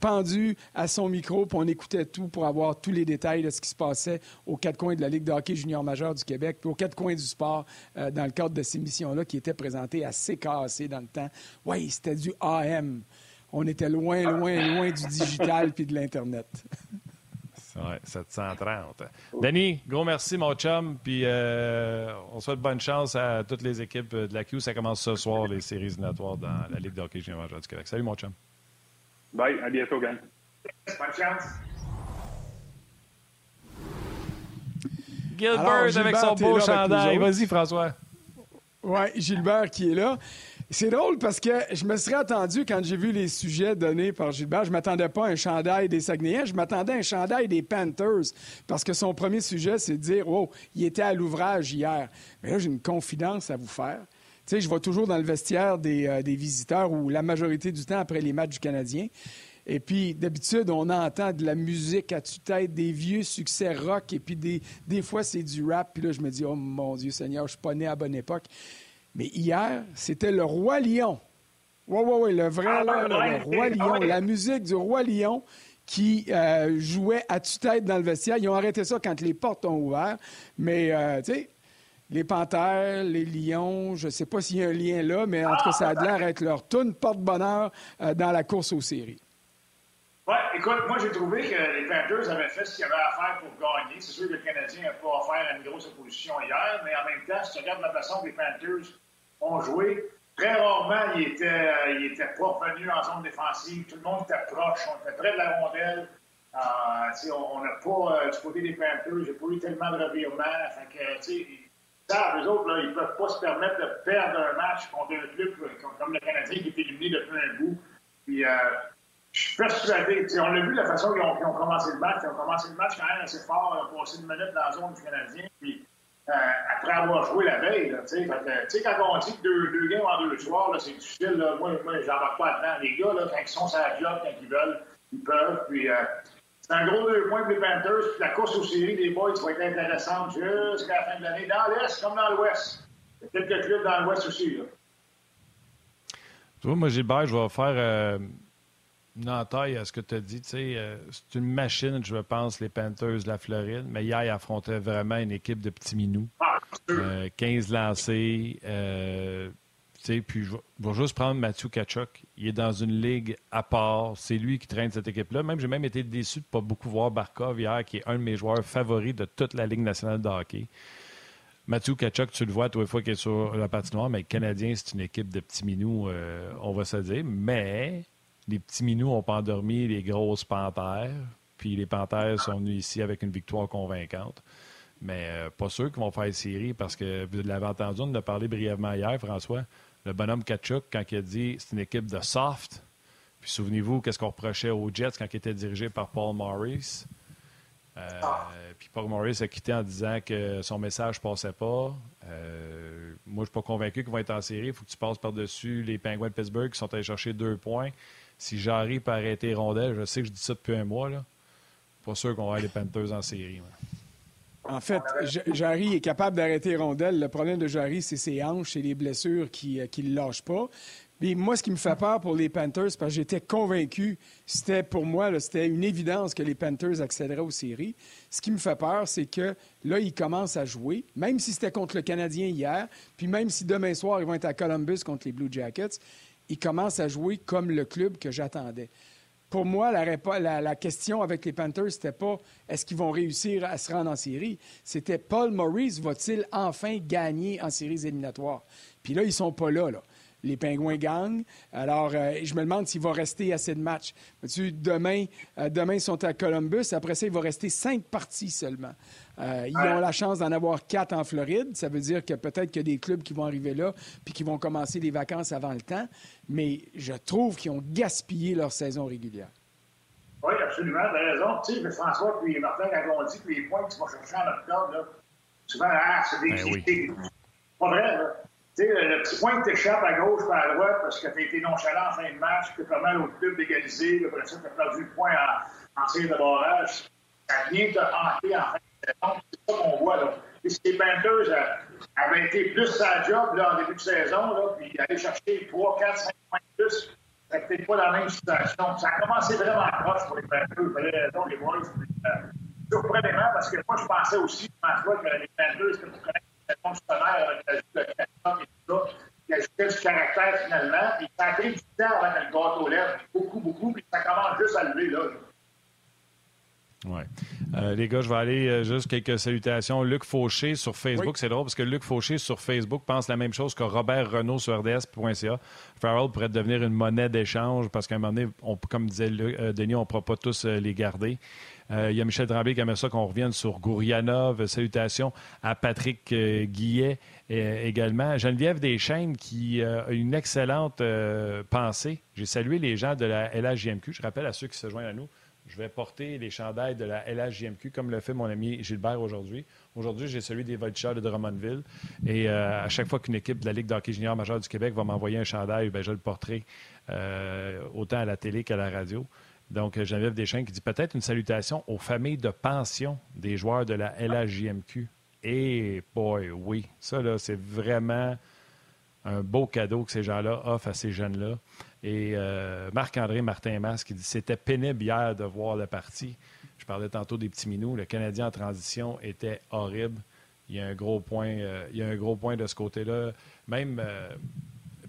Speaker 2: pendu à son micro, puis on écoutait tout pour avoir tous les détails de ce qui se passait aux quatre coins de la Ligue de hockey junior majeur du Québec, puis aux quatre coins du sport dans le cadre de ces missions-là qui étaient présentées assez cassées dans le temps. Oui, c'était du AM on était loin, loin, loin du digital puis de l'Internet.
Speaker 3: Oui, 730. Denis, gros merci, mon chum. Puis euh, on souhaite bonne chance à toutes les équipes de la Q. Ça commence ce soir, les séries éliminatoires dans la Ligue de hockey junior du Québec. Salut, mon chum.
Speaker 4: Bye, à bientôt, gang.
Speaker 5: Bonne chance.
Speaker 3: Gilbert avec son beau chandail. Vas-y, François.
Speaker 2: Oui, Gilbert qui est là. C'est drôle parce que je me serais attendu quand j'ai vu les sujets donnés par Gilbert. Je m'attendais pas à un chandail des Saguenayens, je m'attendais à un chandail des Panthers parce que son premier sujet, c'est de dire Oh, il était à l'ouvrage hier. Mais là, j'ai une confidence à vous faire. Tu sais, je vais toujours dans le vestiaire des, euh, des visiteurs ou la majorité du temps après les matchs du Canadien. Et puis, d'habitude, on entend de la musique à tue-tête, des vieux succès rock, et puis des, des fois, c'est du rap. Puis là, je me dis, oh mon Dieu Seigneur, je suis pas né à bonne époque. Mais hier, c'était le Roi Lion. Oui, oui, oui, le vrai, ah, là, le Roi Lion. La musique du Roi Lion qui euh, jouait à tue-tête dans le vestiaire. Ils ont arrêté ça quand les portes ont ouvert. Mais, euh, tu sais, les panthères, les lions, je ne sais pas s'il y a un lien là, mais en tout cas, ça a l'air d'être leur tune porte-bonheur euh, dans la course aux séries.
Speaker 5: Oui, écoute, moi, j'ai trouvé que les Panthers avaient fait ce qu'il y avait à faire pour gagner. C'est sûr que le Canadien n'a pas offert une grosse opposition hier, mais en même temps, si tu regardes la façon que les Panthers ont joué. Très rarement, il était, euh, il était pas venu en zone défensive. Tout le monde était proche. On était près de la rondelle. Euh, on n'a pas, euh, du côté des Panthers, j'ai pas eu tellement de revirements. Fait que, tu sais, eux autres, là, ils peuvent pas se permettre de perdre un match contre un club comme le Canadien qui est éliminé depuis un bout. Puis, je suis persuadé, on l'a vu la façon qu'ils ont, ont, commencé le match. Ils ont commencé le match quand même assez fort, ils passé une minute dans la zone du Canadien. Euh, après avoir joué la veille. Tu sais, quand on dit que deux, deux games en deux soirs, c'est difficile. Là. Moi, moi j'embarque pas dedans. Les gars, là, quand ils sont sur la job, quand ils veulent, ils peuvent. Puis, euh, c'est un gros deux points pour les Panthers. Puis la course aux séries des boys va être intéressante jusqu'à la fin de l'année, dans l'Est comme dans l'Ouest. Il y a quelques clubs dans l'Ouest aussi. Là.
Speaker 3: Tu vois, moi, Gilbert, je vais faire. Euh non, taille à ce que tu as dit. Euh, c'est une machine, je pense, les Panthers de la Floride. Mais hier, ils affrontaient vraiment une équipe de petits minous. 15 ah, lancés. Euh, puis je vais juste prendre Mathieu Kachuk. Il est dans une ligue à part. C'est lui qui traîne cette équipe-là. Même j'ai même été déçu de ne pas beaucoup voir Barkov hier, qui est un de mes joueurs favoris de toute la Ligue nationale de hockey. Mathieu Kachuk, tu le vois les fois qu'il est sur la patinoire, mais le Canadien, c'est une équipe de petits minous, euh, on va se dire. Mais les petits minous n'ont pas endormi les grosses panthères. Puis les panthères sont venus ici avec une victoire convaincante. Mais euh, pas sûr qu'ils vont faire série parce que vous l'avez entendu, on en a parlé brièvement hier, François. Le bonhomme Kachuk, quand il a dit c'est une équipe de soft, puis souvenez-vous, qu'est-ce qu'on reprochait aux Jets quand il était dirigé par Paul Morris. Euh, puis Paul Morris a quitté en disant que son message ne passait pas. Euh, moi, je ne suis pas convaincu qu'ils vont être en série. Il faut que tu passes par-dessus les Penguins de Pittsburgh qui sont allés chercher deux points. Si Jarry peut arrêter rondelle, je sais que je dis ça depuis un mois, là. Pas sûr qu'on va les Panthers en série.
Speaker 2: En fait, Jarry est capable d'arrêter rondelle. Le problème de Jarry, c'est ses hanches et les blessures qui ne euh, lâchent pas. Mais moi, ce qui me fait peur pour les Panthers, parce que j'étais convaincu, c'était pour moi, c'était une évidence que les Panthers accéderaient aux séries. Ce qui me fait peur, c'est que là, ils commencent à jouer, même si c'était contre le Canadien hier, puis même si demain soir, ils vont être à Columbus contre les Blue Jackets, ils commencent à jouer comme le club que j'attendais. Pour moi, la, question avec les Panthers, c'était pas est-ce qu'ils vont réussir à se rendre en série? C'était Paul Maurice va-t-il enfin gagner en séries éliminatoires? Puis là, ils sont pas là les Pingouins gagnent. Alors, euh, je me demande s'il va rester assez de matchs. demain, euh, demain, ils sont à Columbus. Après ça, il va rester cinq parties seulement. Euh, ils ont la chance d'en avoir quatre en Floride. Ça veut dire que peut-être qu'il y a des clubs qui vont arriver là puis qui vont commencer les vacances avant le temps. Mais je trouve qu'ils ont gaspillé leur saison régulière.
Speaker 5: Oui, absolument. Tu as raison. Tu sais, François puis Martin, quand on dit que les points que tu vas chercher en octobre, là, souvent, ah, c'est des. Ben [laughs] pas vrai, là. Le petit point que t'échappes à gauche par à droite parce que tu as été nonchalant en fin de match, que mal au club d'égaliser, après ça, tu as perdu le point en, en tir de barrage, ça vient te hanter en fin de saison. C'est ça qu'on voit. Là. Et si les Panthers euh, avaient été plus sa job là, en début de saison, là, puis aller chercher 3, 4, 5 points de plus, c'est peut-être pas la même situation. Ça a commencé vraiment proche pour les Panthers. Vous avez raison, les boys. Euh, surprenamment, parce que moi, je pensais aussi, François, que les Panthers, connaissez la saison du tonnerre avec la caractère finalement. Et ça a pris du temps avant que le gâteau lève. Beaucoup, beaucoup. Puis ça commence juste à lever là.
Speaker 3: Oui. Euh, les gars, je vais aller euh, juste quelques salutations. Luc Fauché sur Facebook,
Speaker 2: Oui.
Speaker 3: c'est drôle parce que Luc Fauché sur Facebook pense la même chose que Robert Renault sur RDS.ca. Farrell pourrait devenir une monnaie d'échange parce qu'à un moment donné, on- comme disait euh, Denis, on ne pourra pas tous euh, les garder. Euh, Il y a Michel Tremblay qui aimerait ça qu'on revienne sur Gourianov. Salutations à Patrick euh, Guillet euh, également. Geneviève Deschaines qui a une excellente pensée. J'ai salué les gens de la LHJMQ. Je rappelle à ceux qui se joignent à nous, je vais porter les chandails de la LHJMQ comme le fait mon ami Gilbert aujourd'hui. Aujourd'hui, j'ai celui des Voltigeurs de Drummondville. Et à chaque fois qu'une équipe de la Ligue d'hockey junior majeure du Québec va m'envoyer un chandail, ben, je le porterai autant à la télé qu'à la radio. Donc, euh, Geneviève Deschênes qui dit peut-être une salutation aux familles de pension des joueurs de la LHJMQ. Et, boy, oui, ça, là, c'est vraiment un beau cadeau que ces gens-là offrent à ces jeunes-là. Et euh, Marc-André Martin-Mas qui dit c'était pénible hier de voir la partie. Je parlais tantôt des petits minous. Le Canadien en transition était horrible. Il y a un gros point, euh, il y a un gros point de ce côté-là. Même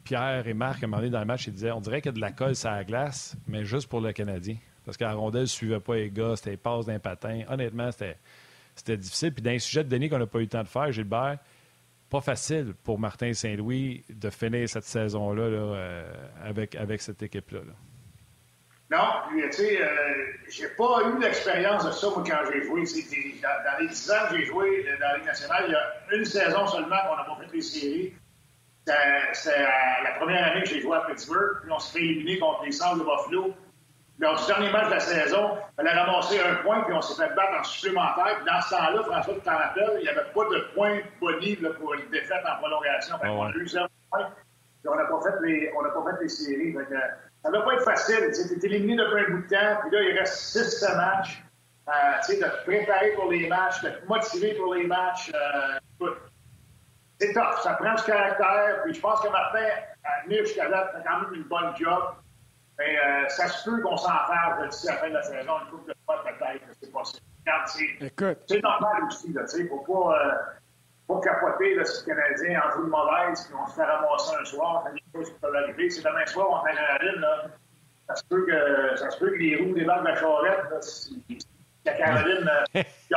Speaker 3: Pierre et Marc, à un moment donné dans le match, ils disaient on dirait qu'il y a de la colle sur la glace, mais juste pour le Canadien. Parce que la rondelle ne suivait pas les gars, c'était les passes d'un patin. Honnêtement, c'était, difficile. Puis d'un sujet de Denis qu'on n'a pas eu le temps de faire, Gilbert, pas facile pour Martin Saint-Louis de finir cette saison-là là, euh, avec, cette équipe-là. là.
Speaker 5: Non, puis, tu sais, euh, j'ai pas eu l'expérience de ça, quand j'ai joué. Dans les 10 ans que j'ai joué dans la Ligue nationale, il y a une saison seulement qu'on n'a pas fait les séries. C'est euh, la première année que j'ai joué à Pittsburgh, puis on s'est fait éliminer contre les Saints de Buffalo. Lors du dernier match de la saison, on a ramassé un point, puis on s'est fait battre en supplémentaire. Puis dans ce temps-là, François, tu t'en rappelles, il n'y avait pas de point boni là, pour une défaite en prolongation. Qu'on
Speaker 3: ouais.
Speaker 5: a eu zéro point, puis on n'a pas fait les, on pas fait les séries. Que, ça ne va pas être facile. Tu es éliminé depuis un bout de temps, puis là, il reste 6 matchs. Euh, tu sais, de te préparer pour les matchs, de te motiver pour les matchs. Euh, c'est tough. Ça prend du caractère. Puis je pense que Martin, à venir jusqu'à là, fait quand même une bonne job. Mais euh, ça se peut qu'on s'en fasse d'ici la fin de la saison, une coupe de fois peut-être, c'est possible. C'est- normal aussi, là, tu sais, faut pas, euh, capoter, là, si le Canadien en joue une mauvaise, puis on se fait ramasser un soir, il y a des choses qui peuvent arriver. Si demain soir, on fait la Caroline, là, ça se peut que, ça se peut que les roues débarquent de la charrette, là, si, si la Caroline, euh, [laughs]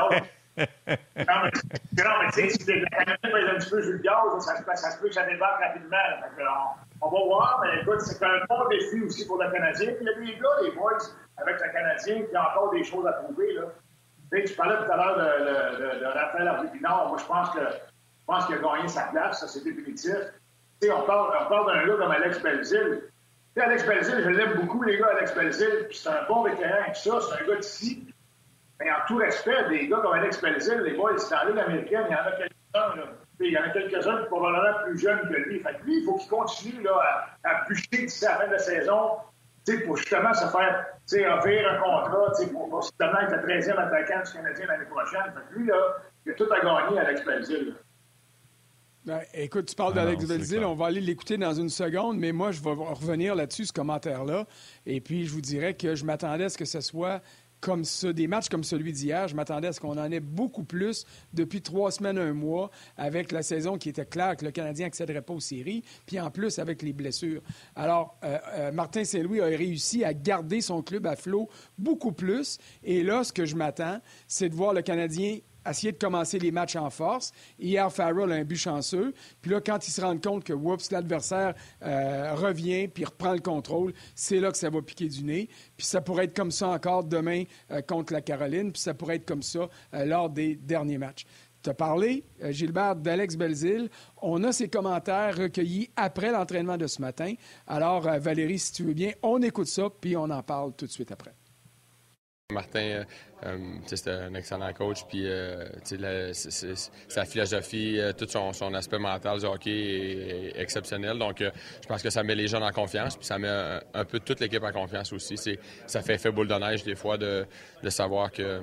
Speaker 5: mais, tu sais, si Caroline pèse un petit peu sur le gaz, ça, ça se peut que ça débarque rapidement. que on, va voir, mais écoute, c'est un bon défi aussi pour le Canadien. Puis il y a des gars, les boys, avec le Canadien, qui ont encore des choses à prouver, là. Tu tu parlais tout à l'heure de, de, de, de Raphaël. Moi, je pense que je pense qu'il a gagné sa place, ça c'est définitif. Tu sais, on parle, parle d'un gars comme Alex Belzil. Tu sais, Alex Belzil, je l'aime beaucoup, les gars, Alex Belzil, puis c'est un bon vétéran et tout ça, c'est un gars d'ici. Mais en tout respect, des gars comme Alex Belzil, les boys, c'est dans américaine, il y en a quelques-uns, Il y en a quelques-uns qui probablement plus jeunes que lui. Fait que lui, il faut qu'il continue là, à, à bûcher d'ici la fin de la saison tu sais, pour justement se faire tu sais, offrir un contrat tu sais, pour possiblement être le 13e attaquant du Canadien l'année prochaine. Fait que lui, là, il a tout à gagner, Alex Belzil.
Speaker 2: Ben, écoute, tu parles
Speaker 3: Ah
Speaker 2: d'Alex Belzil, on va aller l'écouter dans une seconde, mais moi, je vais revenir là-dessus, ce commentaire-là. Et puis, je vous dirais que je m'attendais à ce que ce soit comme ça, des matchs comme celui d'hier. Je m'attendais à ce qu'on en ait beaucoup plus depuis trois semaines, un mois, avec la saison qui était claire que le Canadien n'accéderait pas aux séries, puis en plus avec les blessures. Alors, euh, euh, Martin Saint-Louis a réussi à garder son club à flot beaucoup plus. Et là, ce que je m'attends, c'est de voir le Canadien essayer de commencer les matchs en force. Hier, Farrell a un but chanceux. Puis là, quand ils se rendent compte que, oups, l'adversaire euh, revient puis reprend le contrôle, c'est là que ça va piquer du nez. Puis ça pourrait être comme ça encore demain euh, contre la Caroline. Puis ça pourrait être comme ça euh, lors des derniers matchs. Tu as parlé, Gilbert, d'Alex Belzil. On a ses commentaires recueillis après l'entraînement de ce matin. Alors, Valérie, si tu veux bien, on écoute ça, puis on en parle tout de suite après.
Speaker 6: Martin, c'est un excellent coach. Puis sa philosophie, tout son, aspect mental du hockey est, exceptionnel. Donc, je pense que ça met les jeunes en confiance. Puis ça met un, peu toute l'équipe en confiance aussi. Ça fait boule de neige des fois de, savoir que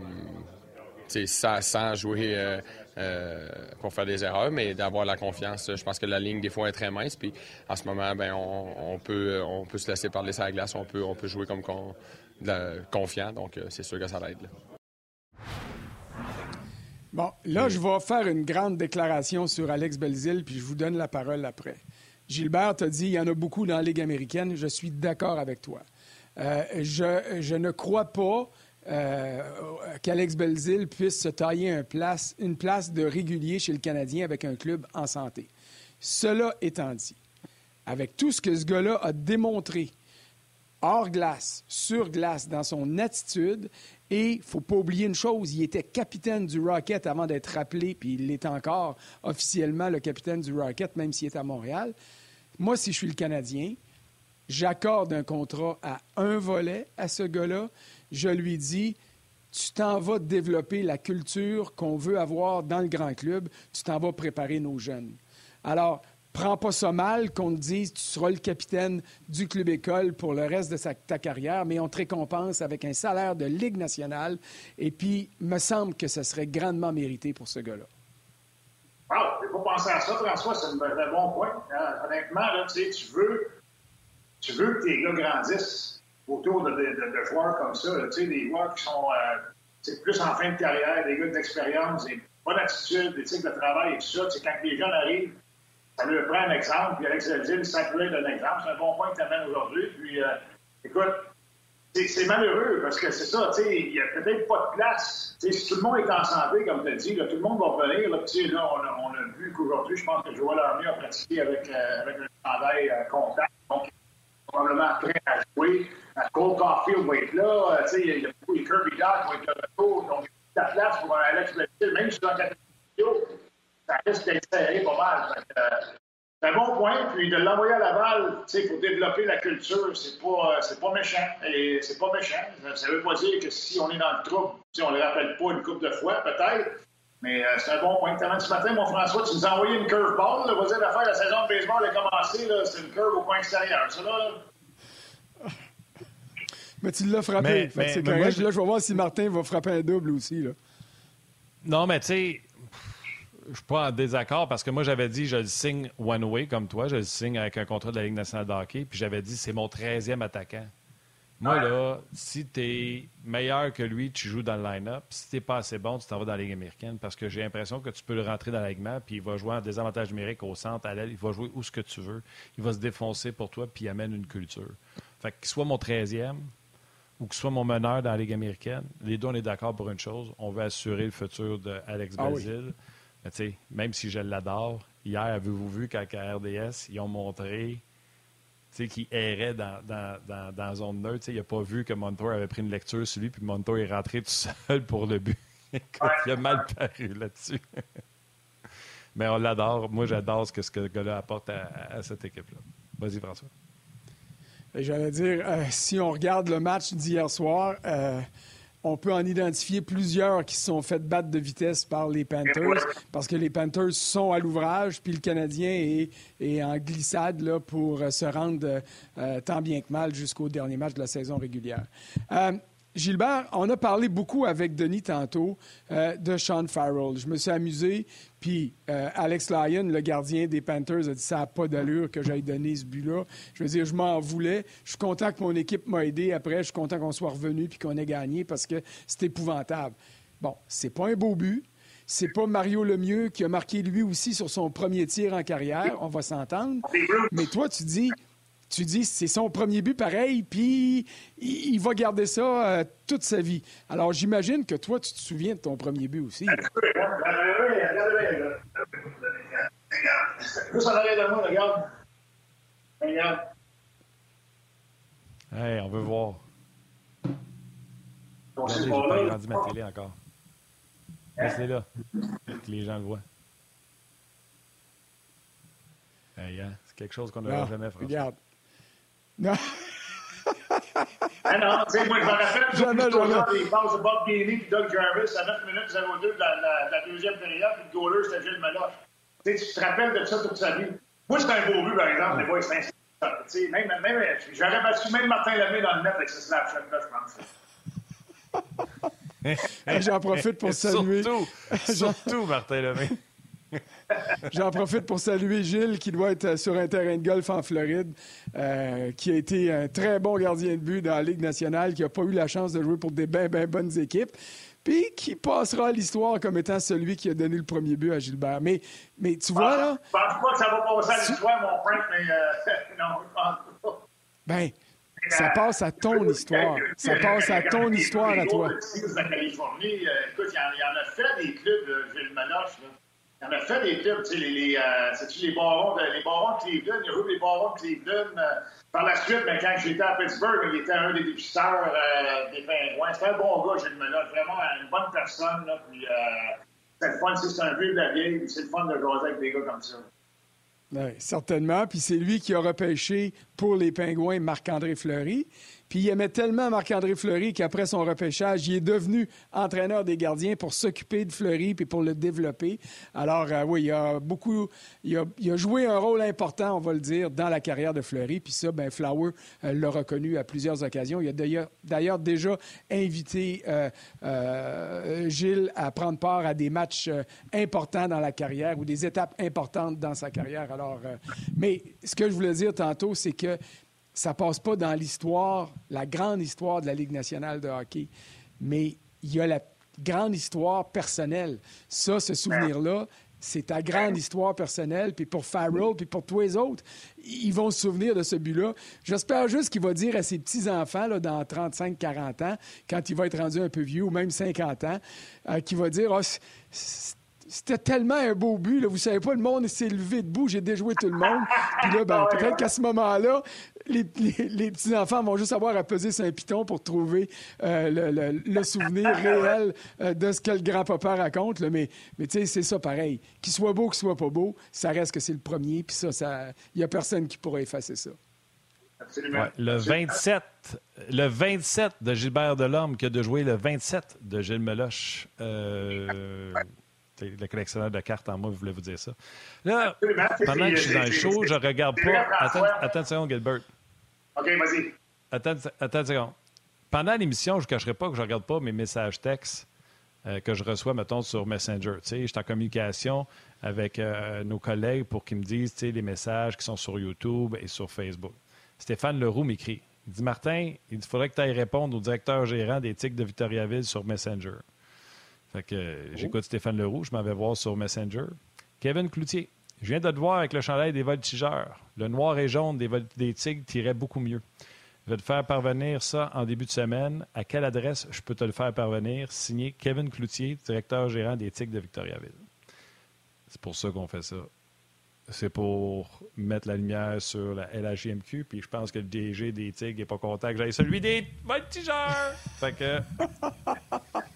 Speaker 6: sans, sans jouer euh, euh, pour faire des erreurs, mais d'avoir la confiance. Je pense que la ligne, des fois, est très mince. Puis en ce moment, ben, on, peut, on peut se laisser parler sur la glace. On peut, on peut jouer comme confiant. Donc, euh, c'est sûr que ça l'aide.
Speaker 2: Bon, là, je vais faire une grande déclaration sur Alex Belzil, puis je vous donne la parole après. Gilbert t'a dit il y en a beaucoup dans la Ligue américaine. Je suis d'accord avec toi. je, je, ne crois pas euh, qu'Alex Belzil puisse se tailler une place de régulier chez le Canadien avec un club en santé. Cela étant dit, avec tout ce que ce gars-là a démontré hors glace, sur glace, dans son attitude, et il faut pas oublier une chose, il était capitaine du Rocket avant d'être rappelé, puis il est encore officiellement le capitaine du Rocket, même s'il est à Montréal. Moi, si je suis le Canadien, j'accorde un contrat à un volet à ce gars-là je lui dis, tu t'en vas développer la culture qu'on veut avoir dans le grand club, tu t'en vas préparer nos jeunes. Alors, prends pas ça mal qu'on te dise tu seras le capitaine du club école pour le reste de ta carrière, mais on te récompense avec un salaire de Ligue nationale. Et puis, me semble que ce serait grandement mérité pour ce gars-là.
Speaker 5: Wow, je pas pensé à ça, François, c'est un bon point. Euh, honnêtement, là, tu veux, tu veux que tes gars grandissent autour de, de, joueurs comme ça. Tu sais, des joueurs qui sont euh, plus en fin de carrière, des gars d'expérience, des bonnes attitudes, des types de travail et tout ça. Tu sais, quand les jeunes arrivent, ça leur prend un exemple. Puis Alex Elgin, ça peut un exemple. C'est un bon point que tu amènes aujourd'hui. Puis, euh, écoute, c'est malheureux parce que c'est ça, tu sais, il n'y a peut-être pas de place. sais, si tout le monde est en santé, comme tu as dit, tout le monde va revenir. Là, là on, a, a vu qu'aujourd'hui, je pense que Joël Armia a pratiqué avec, euh, avec un chandail contact. Donc, probablement prêt à jouer. Cole Caulfield va être là. Euh, il y a beaucoup de Kirby Dock vont être là. Donc, la place pour Alex Belzil, même si dans la ça risque d'être serré pas mal. Euh, c'est un bon point. Puis de l'envoyer à Laval pour développer la culture, c'est pas, euh, pas méchant. Et c'est pas méchant. Ça ne veut pas dire que si on est dans le trouble, on ne le rappelle pas une couple de fois, peut-être. Mais c'est un bon point. ce matin, mon François, tu nous as envoyé une curveball. Là, l'affaire, la saison de baseball a commencé. C'est une curve au point extérieur. Ça, là,
Speaker 2: mais tu l'as frappé. c'est correct. Là, je vais voir si Martin va frapper un double aussi. Là.
Speaker 3: Non, mais tu sais, je suis pas en désaccord parce que moi, j'avais dit, je le signe one way comme toi. Je le signe avec un contrat de la Ligue nationale de hockey. Puis j'avais dit, c'est mon 13e attaquant. Moi, là, si tu es meilleur que lui, tu joues dans le line-up. Si tu pas assez bon, tu t'en vas dans la Ligue américaine parce que j'ai l'impression que tu peux le rentrer dans l'alignement puis il va jouer en désavantage numérique au centre, à l'aile. Il va jouer où ce que tu veux. Il va se défoncer pour toi puis il amène une culture. Fait qu'il soit mon 13e, ou que soit mon meneur dans la Ligue américaine, les deux, on est d'accord pour une chose. On veut assurer le futur d'Alex ah Basile. Mais même si je l'adore, hier, avez-vous vu qu'à RDS, ils ont montré qu'il errait dans, dans, dans, la zone neutre. il n'a pas vu que Montour avait pris une lecture sur lui, puis Montour est rentré tout seul pour le but. [laughs] il a mal paru là-dessus. [laughs] Mais on l'adore. Moi, j'adore ce que ce gars-là apporte à cette équipe-là. Vas-y, François.
Speaker 2: J'allais dire, euh, si on regarde le match d'hier soir, euh, on peut en identifier plusieurs qui se sont fait battre de vitesse par les Panthers parce que les Panthers sont à l'ouvrage, puis le Canadien est, en glissade là, pour euh, se rendre tant bien que mal jusqu'au dernier match de la saison régulière. Gilbert, on a parlé beaucoup avec Denis tantôt euh, de Sean Farrell. Je me suis amusé, puis euh, Alex Lyon, le gardien des Panthers, a dit ça n'a pas d'allure que j'aille donner ce but-là. Je veux dire, je m'en voulais. Je suis content que mon équipe m'a aidé après. Je suis content qu'on soit revenu puis qu'on ait gagné parce que c'est épouvantable. Bon, c'est pas un beau but. C'est pas Mario Lemieux qui a marqué lui aussi sur son premier tir en carrière. On va s'entendre. Mais toi, tu dis tu dis c'est son premier but pareil, puis il, va garder ça euh, toute sa vie. Alors j'imagine que toi, tu te souviens de ton premier but aussi.
Speaker 5: Juste en arrière de moi, regarde. Regarde.
Speaker 3: Hey, on veut voir. Regardez, j'ai pas agrandi ma télé encore. Restez là, que les gens le voient. Hey, hein? C'est quelque chose qu'on n'aura jamais fait.
Speaker 2: Regarde. Non.
Speaker 5: Ah non, tu sais, moi, je me rappelle
Speaker 2: Jamais, jamais.
Speaker 5: les passes de Bob Gainey et Doug Jarvis à 9 minutes 02 de la, la, la deuxième période, puis le goaler, c'était Gilles Meloche. Tu sais, tu te rappelles de ça toute sa vie. Moi, c'est un beau but, par exemple, des fois, c'est un tu sais, même, même, j'aurais battu même Martin Lemay dans le net avec ce slap shot-là, je pense.
Speaker 2: J'en profite pour saluer.
Speaker 3: Surtout, [laughs] surtout Martin Lemay. [laughs]
Speaker 2: J'en profite pour saluer Gilles, qui doit être sur un terrain de golf en Floride, euh, qui a été un très bon gardien de but dans la Ligue nationale, qui n'a pas eu la chance de jouer pour des bien, bien bonnes équipes, puis qui passera à l'histoire comme étant celui qui a donné le premier but à Gilbert. Mais, mais tu vois, là...
Speaker 5: Je pense pas que ça va passer à l'histoire, mon mais euh, [laughs] non, je pense pas.
Speaker 2: Ben, ça passe à ton histoire. Ça passe à ton histoire à toi.
Speaker 5: Euh, écoute, il y, en, a fait des clubs, Gilles Manoche, là. Il en a fait des clubs, tu sais, les, les, euh, les barons, de, les barons Cleveland, il a joué les barons de Cleveland. Euh, par la suite, ben, quand j'étais à Pittsburgh, il était un des dépisteurs euh, des pingouins. C'était un bon gars, Gilles Manoche, vraiment une bonne personne. Là, puis, c'est le fun, c'est un vieux de la vieille, c'est le fun de jaser avec des gars comme ça.
Speaker 2: Oui, certainement. Puis c'est lui qui a repêché pour les Pingouins Marc-André Fleury. Puis il aimait tellement Marc-André Fleury qu'après son repêchage, il est devenu entraîneur des gardiens pour s'occuper de Fleury puis pour le développer. Alors euh, oui, il a beaucoup, il a, joué un rôle important, on va le dire, dans la carrière de Fleury. Puis ça, ben Flower euh, l'a reconnu à plusieurs occasions. Il a d'ailleurs, déjà invité euh, Gilles à prendre part à des matchs importants dans la carrière ou des étapes importantes dans sa carrière. Alors, mais ce que je voulais dire tantôt, c'est que ça passe pas dans l'histoire, la grande histoire de la Ligue nationale de hockey, mais il y a la grande histoire personnelle. Ça, ce souvenir-là, c'est ta grande histoire personnelle. Puis pour Farrell, puis pour tous les autres, ils vont se souvenir de ce but-là. J'espère juste qu'il va dire à ses petits-enfants, dans 35-40 ans, quand il va être rendu un peu vieux, ou même 50 ans, euh, qu'il va dire, oh, c'était tellement un beau but. Là. Vous savez pas, le monde s'est levé debout. J'ai déjoué tout le monde. Puis là, ben, peut-être qu'à ce moment-là, les, les, les petits-enfants vont juste avoir à peser sur un piton pour trouver euh, le, le, le, souvenir [laughs] réel euh, de ce que le grand-papa raconte. Là. Mais, mais tu sais, c'est ça pareil. Qu'il soit beau, qu'il soit pas beau, ça reste que c'est le premier. Puis ça, il ça, n'y a personne qui pourra effacer ça.
Speaker 3: Ouais, le 27, le 27 de Gilbert Delorme qui a de jouer le 27 de Gilles Meloche. Euh, le collectionneur de cartes en moi, je voulais vous dire ça. Là, pendant que je suis dans le show, je regarde pas. Attends, attends une seconde, Gilbert.
Speaker 5: OK, vas-y.
Speaker 3: Attends, attends une seconde. Pendant l'émission, je ne cacherai pas que je ne regarde pas mes messages textes euh, que je reçois, mettons, sur Messenger. Tu sais, je suis en communication avec euh, nos collègues pour qu'ils me disent, tu sais, les messages qui sont sur YouTube et sur Facebook. Stéphane Leroux m'écrit. Il dit, Martin, il faudrait que tu ailles répondre au directeur gérant des tics de Victoriaville sur Messenger. Fait que euh, j'écoute Stéphane Leroux, je m'en vais voir sur Messenger. Kevin Cloutier, je viens de te voir avec le chandail des voltigeurs. Le noir et jaune des, des tigres tirait beaucoup mieux. Je vais te faire parvenir ça en début de semaine. À quelle adresse je peux te le faire parvenir? Signé Kevin Cloutier, directeur gérant des tigres de Victoriaville. C'est pour ça qu'on fait ça. C'est pour mettre la lumière sur la LHJMQ, puis je pense que le DG des Tigres n'est pas content que j'aille celui des voltigeurs. fait que [laughs]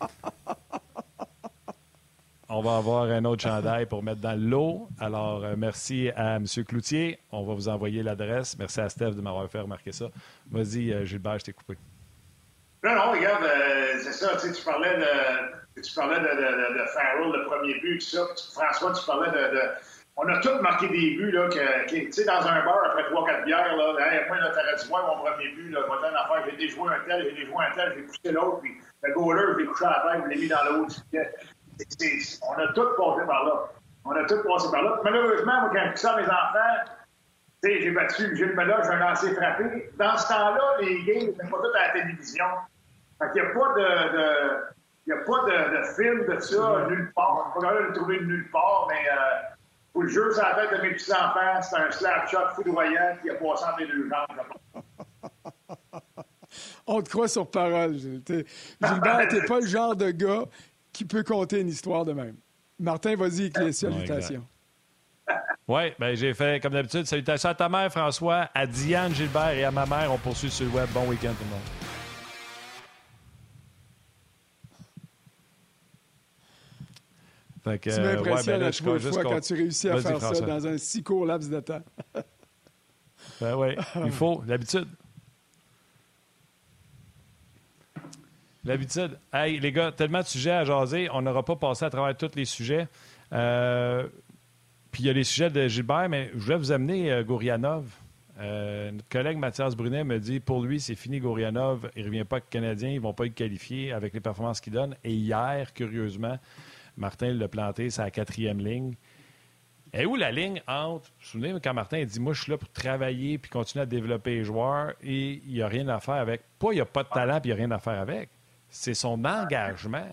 Speaker 3: on va avoir un autre chandail pour mettre dans l'eau. Alors, euh, merci à M. Cloutier. On va vous envoyer l'adresse. Merci à Steph de m'avoir fait remarquer ça. Vas-y, euh, Gilbert, je t'ai coupé.
Speaker 5: Non, non, regarde, euh, c'est ça, tu, parlais de, tu parlais de, Farrell, le premier but, tout ça. François, tu parlais de, On a tous marqué des buts, là, que, tu sais, dans un bar, après 3-4 bières, là, hey, moi, là, t'aurais dû voir mon premier but, là, moi, une affaire, j'ai déjoué un tel, j'ai déjoué un tel, j'ai poussé l'autre, puis le goaler, je l'ai couché à la tête, je l'ai mis dans On a tous passé par là. On a tous passé par là. Malheureusement, moi, quand je ça mes enfants, j'ai battu Gilles Meloche, j'ai un lancé frappé. Dans ce temps-là, les games n'étaient pas tous à la télévision. Fait qu'il n'y a pas de, de il n'y a pas de, de, film de ça nulle part. On peut pas le trouver nulle part, mais euh, pour le jeu sur la tête de mes petits-enfants, c'est un slap shot foudroyant qui a passé entre les deux jambes. [laughs]
Speaker 2: On te croit sur parole. Gilbert, t'es pas le genre de gars qui peut compter une histoire de même. Martin, vas-y avec les salutations.
Speaker 3: Oui, ben j'ai fait comme d'habitude. Salutations à ta mère, François, à Diane Gilbert et à ma mère. On poursuit sur le web. Bon week-end, tout le monde.
Speaker 2: Fait que, tu m'impressionnes ouais, ben à chaque fois quand tu réussis à faire François. ça dans un si court laps de temps.
Speaker 3: ben oui, il faut, d'habitude. L'habitude. Hey, les gars, tellement de sujets à jaser. On n'aura pas passé à travers tous les sujets. Euh, puis il y a les sujets de Gilbert, mais je vais vous amener euh, Gourianov. Euh, notre collègue Mathias Brunet me dit pour lui, c'est fini Gourianov. Il ne revient pas avec le Canadien. Ils ne vont pas être qualifiés avec les performances qu'il donne. Et hier, curieusement, Martin l'a planté, c'est la quatrième ligne. Et où la ligne entre, vous vous souvenez, quand Martin dit Moi, je suis là pour travailler puis continuer à développer les joueurs et il n'y a rien à faire avec. Pas il n'y a pas de talent puis il n'y a rien à faire avec. C'est son engagement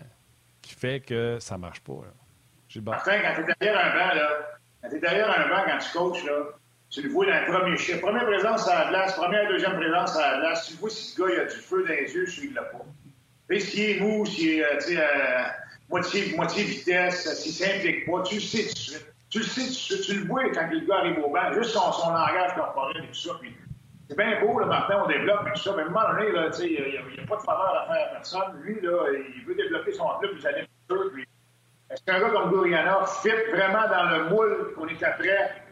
Speaker 3: qui fait que ça ne marche pas.
Speaker 5: Martin, quand tu es derrière un banc, là, quand tu es derrière un banc, quand tu coaches, là, tu le vois dans le premier chiffre. Première présence à la glace, première, deuxième présence à la glace, tu vois si ce gars il a du feu dans les yeux, s'il l'a pas. Et s'il est mou, s'il est euh, euh, moitié, moitié vitesse, s'il s'implique pas, tu le sais tout de suite. Tu le sais, tu, le vois quand le gars arrive au banc, juste son, son langage corporel et tout ça. Puis, c'est bien beau, le Martin, on développe et tout ça, mais à un moment donné, il n'y a, a, pas de faveur à faire à personne. Lui, là, il veut développer son club, les années futures. Puis, est-ce qu'un gars comme Gourianov fit vraiment dans le moule qu'on est après,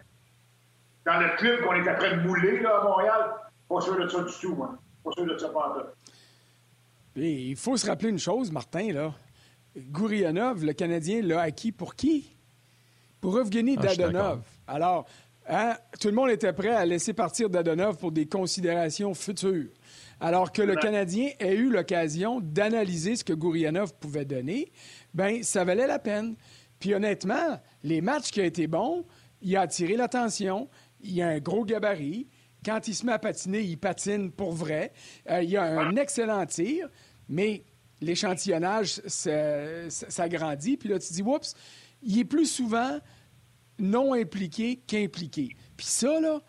Speaker 5: dans le club qu'on est après de mouler là, à Montréal? Pas sûr de ça du tout, moi. Pas sûr de ça pas
Speaker 2: Il faut se rappeler une chose, Martin, là. Gourianov, le Canadien, l'a acquis pour qui? Pour Evgeny ah, Dadonov. Alors, hein, tout le monde était prêt à laisser partir Dadonov pour des considérations futures. Alors que le Canadien ait eu l'occasion d'analyser ce que Gourianov pouvait donner, ben ça valait la peine. Puis honnêtement, les matchs qui ont été bons, il a attiré l'attention. Il a un gros gabarit. Quand il se met à patiner, il patine pour vrai. Euh, il a un excellent tir, mais l'échantillonnage s'agrandit. Puis là, tu dis, oups, il est plus souvent non impliqué qu'impliqué. Puis ça, là,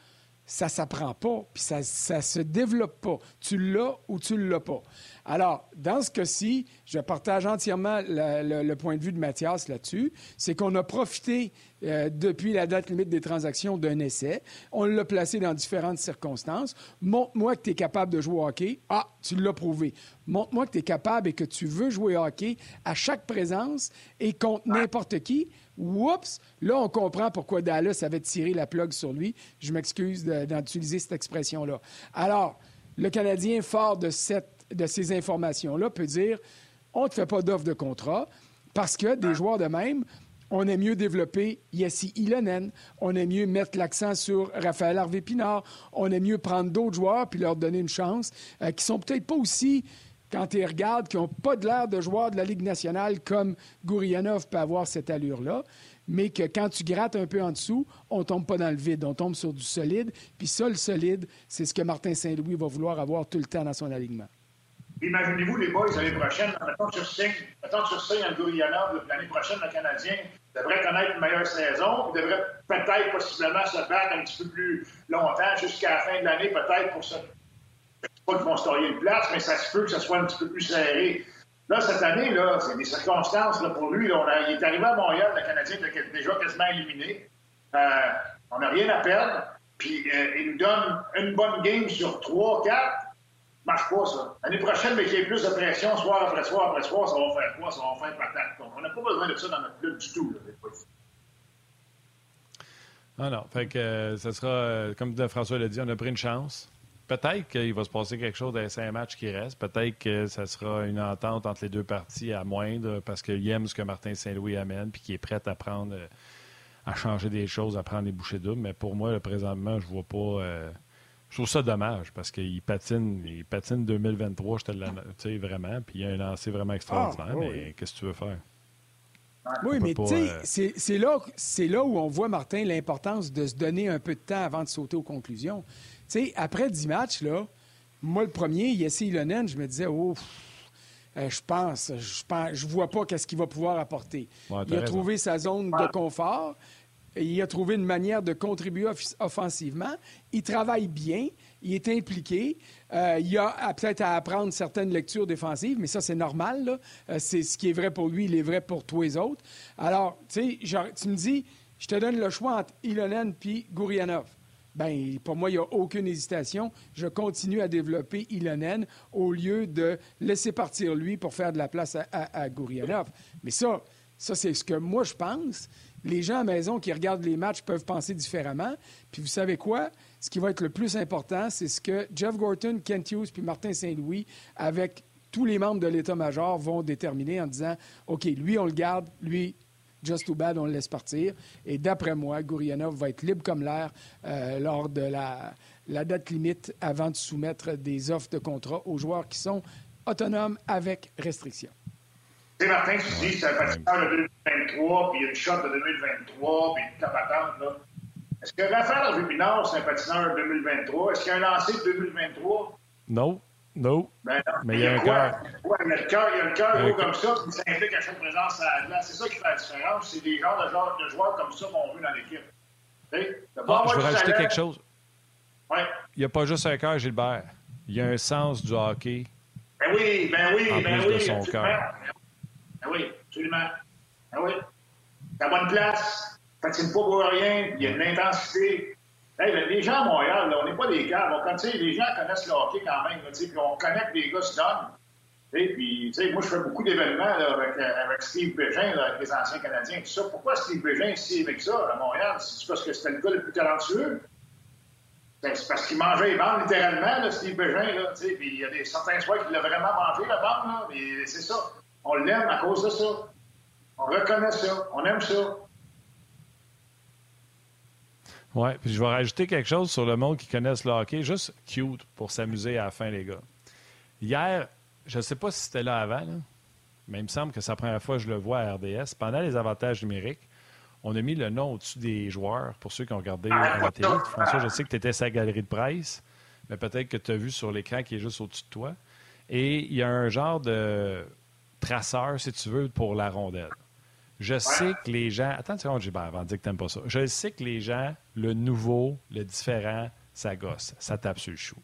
Speaker 2: ça s'apprend pas, puis ça, ça se développe pas. Tu l'as ou tu l'as pas. Alors, dans ce cas-ci, je partage entièrement le, point de vue de Mathias là-dessus. C'est qu'on a profité euh, depuis la date limite des transactions d'un essai. On l'a placé dans différentes circonstances. Montre-moi que tu es capable de jouer au hockey. Ah, tu l'as prouvé. Montre-moi que tu es capable et que tu veux jouer au hockey à chaque présence et contre n'importe qui. Oups! Là, on comprend pourquoi Dallas avait tiré la plug sur lui. Je m'excuse d'utiliser cette expression-là. Alors, le Canadien, fort de, cette, de ces informations-là, peut dire on ne te fait pas d'offre de contrat parce que des joueurs de même, on aime mieux développer Yessi Ilonen, on aime mieux mettre l'accent sur Raphaël Harvey-Pinard, on aime mieux prendre d'autres joueurs puis leur donner une chance euh, qui sont peut-être pas aussi quand tu regardes, qui n'ont pas de l'air de joueurs de la Ligue nationale comme Gourianov peut avoir cette allure-là, mais que quand tu grattes un peu en dessous, on tombe pas dans le vide, on tombe sur du solide. Puis ça, le solide, c'est ce que Martin Saint-Louis va vouloir avoir tout le temps dans son alignement.
Speaker 5: Imaginez-vous, les boys, l'année prochaine, mettons que tu signes un Gourianov, l'année prochaine, le Canadien devrait connaître une meilleure saison, devrait peut-être possiblement se battre un petit peu plus longtemps, jusqu'à la fin de l'année, peut-être pour se pas qu'ils vont se tailler une place, mais ça se peut que ça soit un petit peu plus serré. Là, cette année, là, c'est des circonstances là, pour lui. Il est arrivé à Montréal, le Canadien était déjà quasiment éliminé. Euh, on n'a rien à perdre. Puis euh, il nous donne une bonne game sur trois, quatre. marche pas, ça. L'année prochaine, mais qu'il y ait plus de pression, soir après soir après soir, ça va faire quoi? Ça va faire patate. Donc, on n'a pas besoin de ça dans notre club du tout. Là,
Speaker 3: ah non, fait que euh, ça sera, comme François l'a dit, on a pris une chance. Peut-être qu'il va se passer quelque chose dans les cinq matchs qui restent. Peut-être que ça sera une entente entre les deux parties à moindre parce qu'il aime ce que Martin Saint-Louis amène puis qu'il est prêt à prendre, euh, à changer des choses, à prendre des bouchées doubles. Mais pour moi, présentement, je vois pas. Euh, je trouve ça dommage parce qu'il patine, il patine 2023, je te sais, vraiment, puis il a un lancé vraiment extraordinaire. Ah, mais qu'est-ce que tu veux faire?
Speaker 2: Oui, mais tu sais, euh, c'est là, là où on voit, Martin, l'importance de se donner un peu de temps avant de sauter aux conclusions sais, après 10 matchs, là, moi, le premier, Yessi Ilonen, je me disais, oh, euh, je pense, je pense, je vois pas qu'est-ce qu'il va pouvoir apporter. il a trouvé sa zone de confort. Il a trouvé une manière de contribuer offensivement. Il travaille bien. Il est impliqué. Euh, il a peut-être à apprendre certaines lectures défensives, mais ça, c'est normal. Euh, c'est ce qui est vrai pour lui, il est vrai pour tous les autres. Alors, tu sais, tu me dis, je te donne le choix entre Ilonen et Gourianov ben pour moi, il n'y a aucune hésitation. Je continue à développer Ilonen au lieu de laisser partir lui pour faire de la place à, à. Mais ça, ça c'est ce que moi je pense. Les gens à maison qui regardent les matchs peuvent penser différemment. Puis vous savez quoi? Ce qui va être le plus important, c'est ce que Jeff Gorton, Kent Hughes puis Martin Saint-Louis, avec tous les membres de l'état-major vont déterminer en disant OK, lui, on le garde, lui, just too bad, on le laisse partir. Et d'après moi, Gourianov va être libre comme l'air euh, lors de la, la date limite avant de soumettre des offres de contrat aux joueurs qui sont autonomes avec restriction.
Speaker 5: Tu sais, Martin, tu dis c'est un patineur de 2023, puis il y a une shot de 2023, puis une tapatante, là. Est-ce que Raphaël Rubinard, c'est un patineur de 2023? Est-ce qu'il y a un lancé de 2023?
Speaker 3: Non. Non.
Speaker 5: Ben non.
Speaker 3: Mais il y a un cœur.
Speaker 5: Y a le cœur, il y a le cœur gros comme ça, qui s'implique à chaque présence à la glace. C'est ça qui fait la différence. C'est des genres de joueurs, de joueurs comme ça qu'on veut dans l'équipe.
Speaker 3: Ah, je veux rajouter quelque chose.
Speaker 5: Ouais.
Speaker 3: Il n'y a pas juste un cœur, Gilbert. Il y a un sens du hockey.
Speaker 5: Ben oui, ben oui,
Speaker 3: en
Speaker 5: ben
Speaker 3: plus
Speaker 5: oui.
Speaker 3: de son cœur.
Speaker 5: Ben oui, absolument. Ben oui. T'as bonne place, patine pas pour rien, il y a une intensité. Les gens à Montréal, on n'est pas des gars. Bon, les gens connaissent le hockey quand même, puis on connaît que les gars se donnent. Puis, moi, je fais beaucoup d'événements avec, euh, avec, Steve Bégin, avec les anciens Canadiens. Pourquoi Steve Bégin est si avec ça à Montréal? C'est parce que c'était le gars le plus talentueux? Ben, c'est parce qu'il mangeait les bandes littéralement, Steve Bégin. Il y a des, certains soirs qu'il l'a vraiment mangé, la bande. Mais c'est ça. On l'aime à cause de ça. On reconnaît ça. On aime ça.
Speaker 3: Oui, puis je vais rajouter quelque chose sur le monde qui connaissent le hockey, juste cute pour s'amuser à la fin, les gars. Hier, je ne sais pas si c'était là avant, mais il me semble que c'est la première fois que je le vois à RDS. Pendant les avantages numériques, on a mis le nom au-dessus des joueurs pour ceux qui ont regardé à la télé. François, je sais que tu étais sa galerie de presse, mais peut-être que tu as vu sur l'écran qui est juste au-dessus de toi. Et il y a un genre de traceur, si tu veux, pour la rondelle. Je sais que les gens. Attends une seconde, Gilbert, avant de dire que t'aimes pas ça. Je sais que les gens, le nouveau, le différent, ça gosse. Ça tape sur le chou.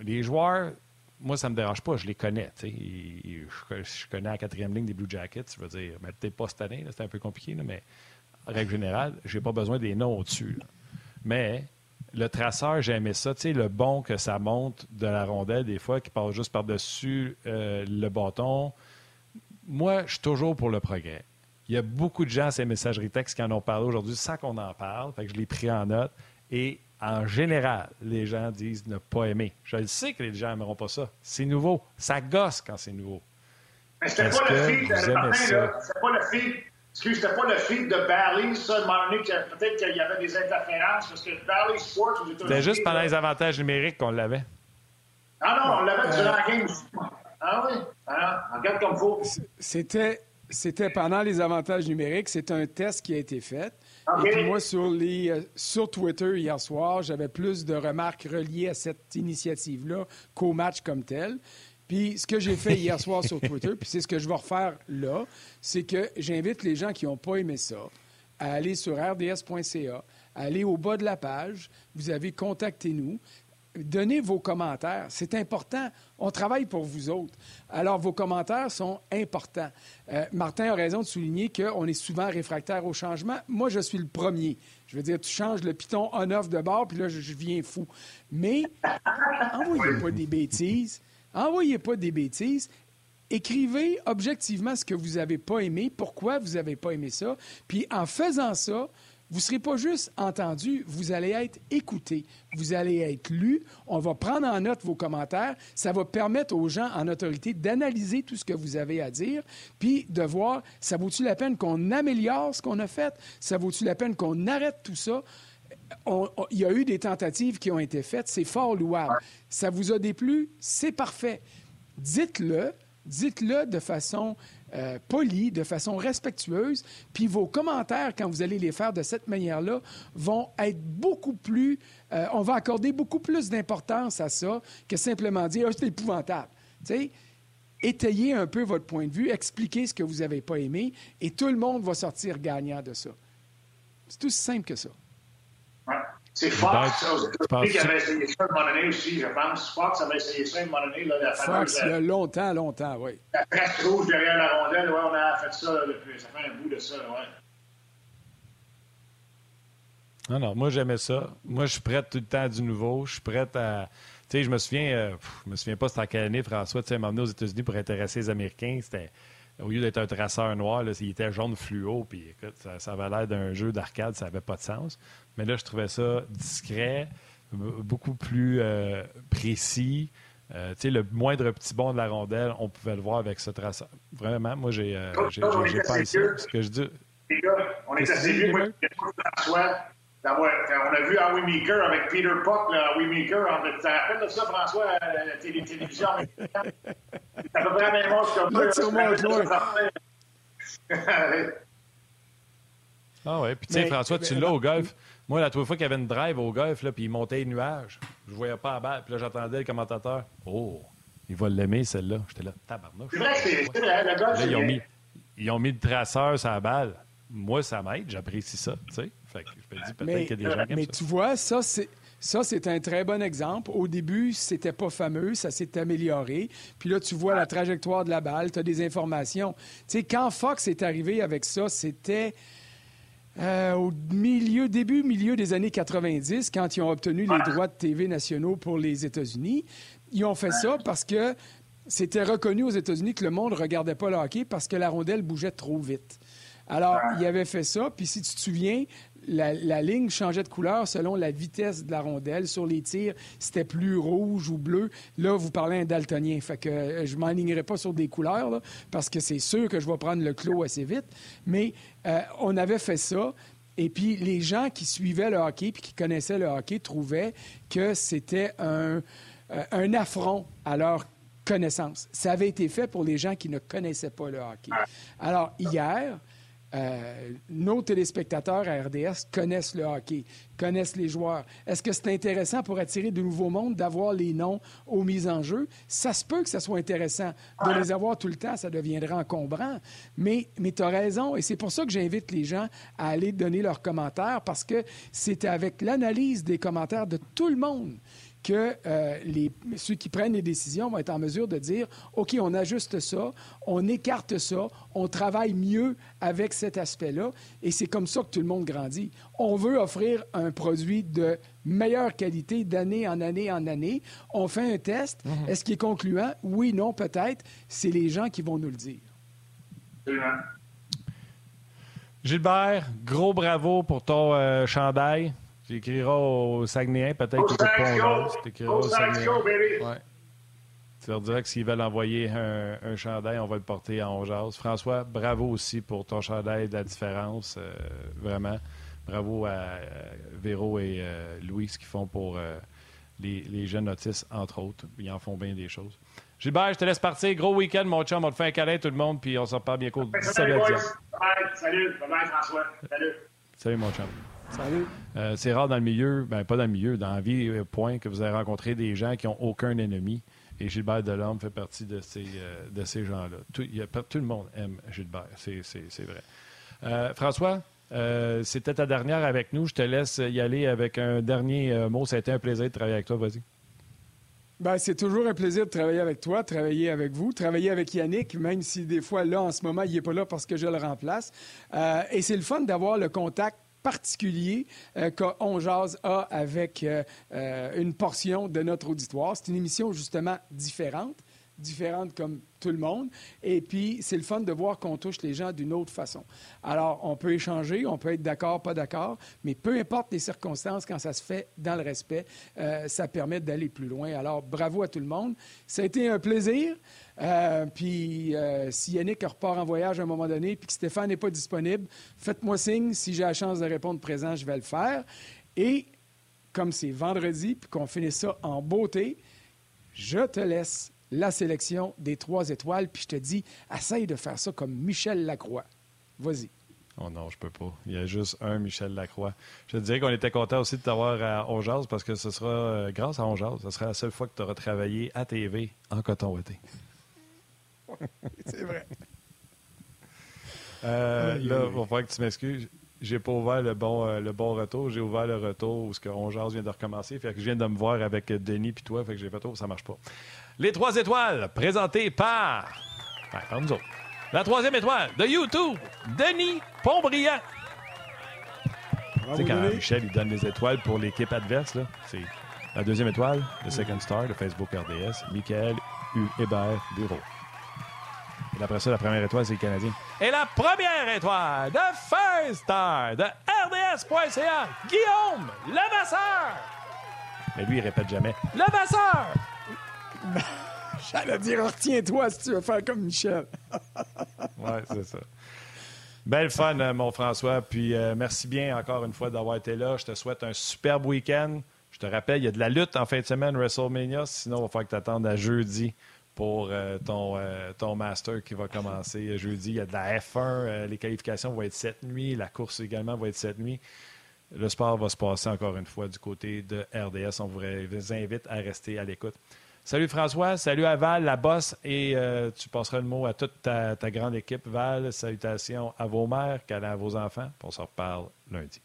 Speaker 3: Les joueurs, moi, ça me dérange pas. Je les connais. Je, connais la quatrième ligne des Blue Jackets. Je veux dire, mais peut-être pas cette année. C'est un peu compliqué, mais en règle générale, j'ai pas besoin des noms au-dessus. Mais le traceur, j'aimais ça. Tu sais, le bon que ça monte de la rondelle, des fois, qui passe juste par-dessus euh, le bâton moi, je suis toujours pour le progrès. Il y a beaucoup de gens à ces messageries textes qui en ont parlé aujourd'hui sans qu'on en parle. Fait que je l'ai pris en note. Et en général, les gens disent ne pas aimer. Je le sais que les gens n'aimeront pas ça. C'est nouveau. Ça gosse quand c'est nouveau.
Speaker 5: Mais c'était pas, le feed, C'était pas le feed. Excuse, c'était pas le feed de Barley, ça, à un moment donné, peut-être qu'il y avait des interférences, parce que Barley Sports
Speaker 3: C'était juste pendant les avantages numériques qu'on l'avait.
Speaker 5: Ah non, on l'avait durant la game. Ah oui, ah, regarde comme faut.
Speaker 2: C'était, c'était pendant les avantages numériques. C'est un test qui a été fait. Et puis moi, sur, les, euh, sur Twitter hier soir, j'avais plus de remarques reliées à cette initiative-là qu'au match comme tel. Puis ce que j'ai fait hier soir sur Twitter, puis c'est ce que je vais refaire là, c'est que j'invite les gens qui n'ont pas aimé ça à aller sur rds.ca, à aller au bas de la page. Vous avez contacté nous donnez vos commentaires. C'est important. On travaille pour vous autres. Alors, vos commentaires sont importants. Euh, Martin a raison de souligner qu'on est souvent réfractaire au changement. Moi, je suis le premier. Je veux dire, tu changes le piton on-off de bord, puis là, je, viens fou. Mais envoyez pas des bêtises. Envoyez pas des bêtises. Écrivez objectivement ce que vous n'avez pas aimé, pourquoi vous n'avez pas aimé ça. Puis en faisant ça, vous ne serez pas juste entendu, vous allez être écouté, vous allez être lu. On va prendre en note vos commentaires. Ça va permettre aux gens en autorité d'analyser tout ce que vous avez à dire, puis de voir, ça vaut-tu la peine qu'on améliore ce qu'on a fait? Ça vaut-tu la peine qu'on arrête tout ça? il y a eu des tentatives qui ont été faites, c'est fort louable. Ça vous a déplu? C'est parfait. Dites-le, dites-le de façon euh, poli, de façon respectueuse, puis vos commentaires, quand vous allez les faire de cette manière-là, vont être beaucoup plus... Euh, on va accorder beaucoup plus d'importance à ça que simplement dire ah, c'est épouvantable ». Tu sais, étayez un peu votre point de vue, expliquez ce que vous n'avez pas aimé, et tout le monde va sortir gagnant de ça. C'est aussi simple que ça.
Speaker 5: C'est Fox qui avait essayé ça à un moment donné aussi, je pense. Fox avait essayé ça à un moment donné. Là, la
Speaker 2: Fox, il y a longtemps, longtemps, oui.
Speaker 5: La presse rouge derrière la rondelle, ouais, on a fait ça depuis. Ça fait un bout de ça, ouais.
Speaker 3: Non, non, moi j'aimais ça. Moi, je suis prêt tout le temps à du nouveau. Je suis prêt à. Tu sais, je me souviens, euh, je me souviens pas c'était en quelle année, François, tu sais, m'emmener aux États-Unis pour intéresser les Américains. C'était au lieu d'être un traceur noir, là, il était jaune fluo, puis écoute, ça, ça avait l'air d'un jeu d'arcade, ça n'avait pas de sens. Mais là, je trouvais ça discret, beaucoup plus euh, précis. Euh, le moindre petit bond de la rondelle, on pouvait le voir avec ce traceur. Vraiment, moi, j'ai euh, pas Ce que je dis.
Speaker 5: Les gars, on est assez vieux, moi, François. On a vu Howie Meeker avec Peter Puck, là, Howie Meeker. Tu te rappelles de ça, François, à la télévision C'est à peu près la même chose comme
Speaker 3: ça. [laughs] Ah ouais, puis tu sais, François, tu l'as au golf. Moi, la première fois qu'il y avait une drive au golf, là, puis il montait les nuages, je voyais pas la balle. Puis là, j'entendais le commentateur. Oh, il va l'aimer, celle-là. J'étais là, tabarnouche.
Speaker 5: C'est vrai, c'est vrai, le golf.
Speaker 3: Là, ils ont, mis, ils ont mis le traceur sur la balle. Moi, ça m'aide, j'apprécie ça, tu sais. Fait que je me dis peut-être qu'il y a des gens qui
Speaker 2: Mais tu vois, ça, c'est. Ça, c'est un très bon exemple. Au début, c'était pas fameux, ça s'est amélioré. Puis là, tu vois la trajectoire de la balle, tu as des informations. Tu sais, quand Fox est arrivé avec ça, c'était euh, au milieu, début, milieu des années 90, quand ils ont obtenu les droits de TV nationaux pour les États-Unis, ils ont fait ça parce que c'était reconnu aux États-Unis que le monde ne regardait pas le hockey parce que la rondelle bougeait trop vite. Alors, ils avaient fait ça, puis si tu te souviens, la, ligne changeait de couleur selon la vitesse de la rondelle. Sur les tirs, c'était plus rouge ou bleu. Là, vous parlez un daltonien. Fait que euh, je m'enlignerai pas sur des couleurs, parce que c'est sûr que je vais prendre le clos assez vite. Mais euh, on avait fait ça. Et puis, les gens qui suivaient le hockey puis qui connaissaient le hockey trouvaient que c'était un, euh, un affront à leur connaissance. Ça avait été fait pour les gens qui ne connaissaient pas le hockey. Alors, hier, euh, nos téléspectateurs à RDS connaissent le hockey, connaissent les joueurs. Est-ce que c'est intéressant pour attirer de nouveaux mondes d'avoir les noms aux mises en jeu? Ça se peut que ça soit intéressant. De les avoir tout le temps, ça deviendra encombrant. Mais, mais tu as raison, et c'est pour ça que j'invite les gens à aller donner leurs commentaires, parce que c'est avec l'analyse des commentaires de tout le monde que euh, les, ceux qui prennent les décisions vont être en mesure de dire OK, on ajuste ça, on écarte ça, on travaille mieux avec cet aspect-là, et c'est comme ça que tout le monde grandit. On veut offrir un produit de meilleure qualité d'année en année en année. On fait un test. Mhm. Est-ce qu'il est concluant? Oui, non, peut-être. C'est les gens qui vont nous le dire.
Speaker 3: Gilbert, gros bravo pour ton euh, chandail. Tu écriras au Saguenay, peut-être qu'il pas Tu écriras au Saguenay. Ouais. Tu leur diras que s'ils veulent envoyer un, un, chandail, on va le porter en Ongeaz. François, bravo aussi pour ton chandail de la différence. Euh, vraiment. Bravo à euh, Véro et euh, Louis, ce qu'ils font pour les, les, jeunes autistes, entre autres. Ils en font bien des choses. Gilbert, je te laisse partir. Gros week-end, mon chum. On te fait un câlin, tout le monde, puis on s'en parle bien cool.
Speaker 5: Salut, Salut. François. Salut.
Speaker 3: Salut, mon chum.
Speaker 2: Salut.
Speaker 3: Euh, c'est rare dans le milieu, ben pas dans le milieu, dans la vie, euh, point, que vous avez rencontré des gens qui n'ont aucun ennemi. Et Gilbert Delorme fait partie de ces, euh, de ces gens-là. Tout, tout, le monde aime Gilbert, c'est, vrai. François, c'était ta dernière avec nous. Je te laisse y aller avec un dernier mot. Ça a été un plaisir de travailler avec toi. Vas-y.
Speaker 2: Ben, c'est toujours un plaisir de travailler avec toi, travailler avec vous, travailler avec Yannick, même si des fois, là, en ce moment, il n'est pas là parce que je le remplace. et c'est le fun d'avoir le contact particulier euh, qu'on jase a avec euh, euh, une portion de notre auditoire. C'est une émission justement différente, différente comme tout le monde. Et puis, c'est le fun de voir qu'on touche les gens d'une autre façon. Alors, on peut échanger, on peut être d'accord, pas d'accord, mais peu importe les circonstances, quand ça se fait dans le respect, ça permet d'aller plus loin. Alors, bravo à tout le monde. Ça a été un plaisir. Euh, puis euh, si Yannick repart en voyage à un moment donné, puis que Stéphane n'est pas disponible, faites-moi signe. Si j'ai la chance de répondre présent, je vais le faire. Et comme c'est vendredi, puis qu'on finit ça en beauté, je te laisse la sélection des trois étoiles, puis je te dis, essaye de faire ça comme Michel Lacroix. Vas-y.
Speaker 3: Oh non, je peux pas. Il y a juste un Michel Lacroix. Je te dirais qu'on était content aussi de t'avoir à Ongeaz parce que ce sera, euh, grâce à Ongeaz, ce sera la seule fois que tu auras travaillé à TV en coton ouaté. [laughs]
Speaker 2: c'est vrai.
Speaker 3: Euh, là, il va falloir que tu m'excuses. J'ai pas ouvert le bon, euh, le bon retour. J'ai ouvert le retour où ce que vient de recommencer. Fait que je viens de me voir avec Denis puis toi. Fait que j'ai fait tout, ça marche pas. Les trois étoiles présentées par. par nous autres. La troisième étoile de YouTube, Denis Pontbriand. Tu sais, quand Michel il donne les étoiles pour l'équipe adverse, c'est la deuxième étoile, le Second Star de Facebook RDS, Michael U. Hébert Bureau. Et après ça, la première étoile, c'est le Canadien. Et la première étoile de First Star de RDS.ca, Guillaume Levasseur. Mais lui, il répète jamais. Levasseur!
Speaker 2: J'allais dire, retiens-toi si tu veux faire comme Michel. [laughs]
Speaker 3: oui, c'est ça. Belle fun, euh, mon François. Puis euh, merci bien encore une fois d'avoir été là. Je te souhaite un superbe week-end. Je te rappelle, il y a de la lutte en fin de semaine, WrestleMania. Sinon, il va falloir que tu attendes à jeudi pour euh, ton, ton master qui va commencer jeudi. Il y a de la F1. les qualifications vont être cette nuit. La course également va être cette nuit. Le sport va se passer encore une fois du côté de RDS. On vous invite à rester à l'écoute. Salut François, salut à Val, la bosse, et euh, tu passeras le mot à toute ta, grande équipe. Val, salutations à vos mères, à vos enfants. On se reparle lundi.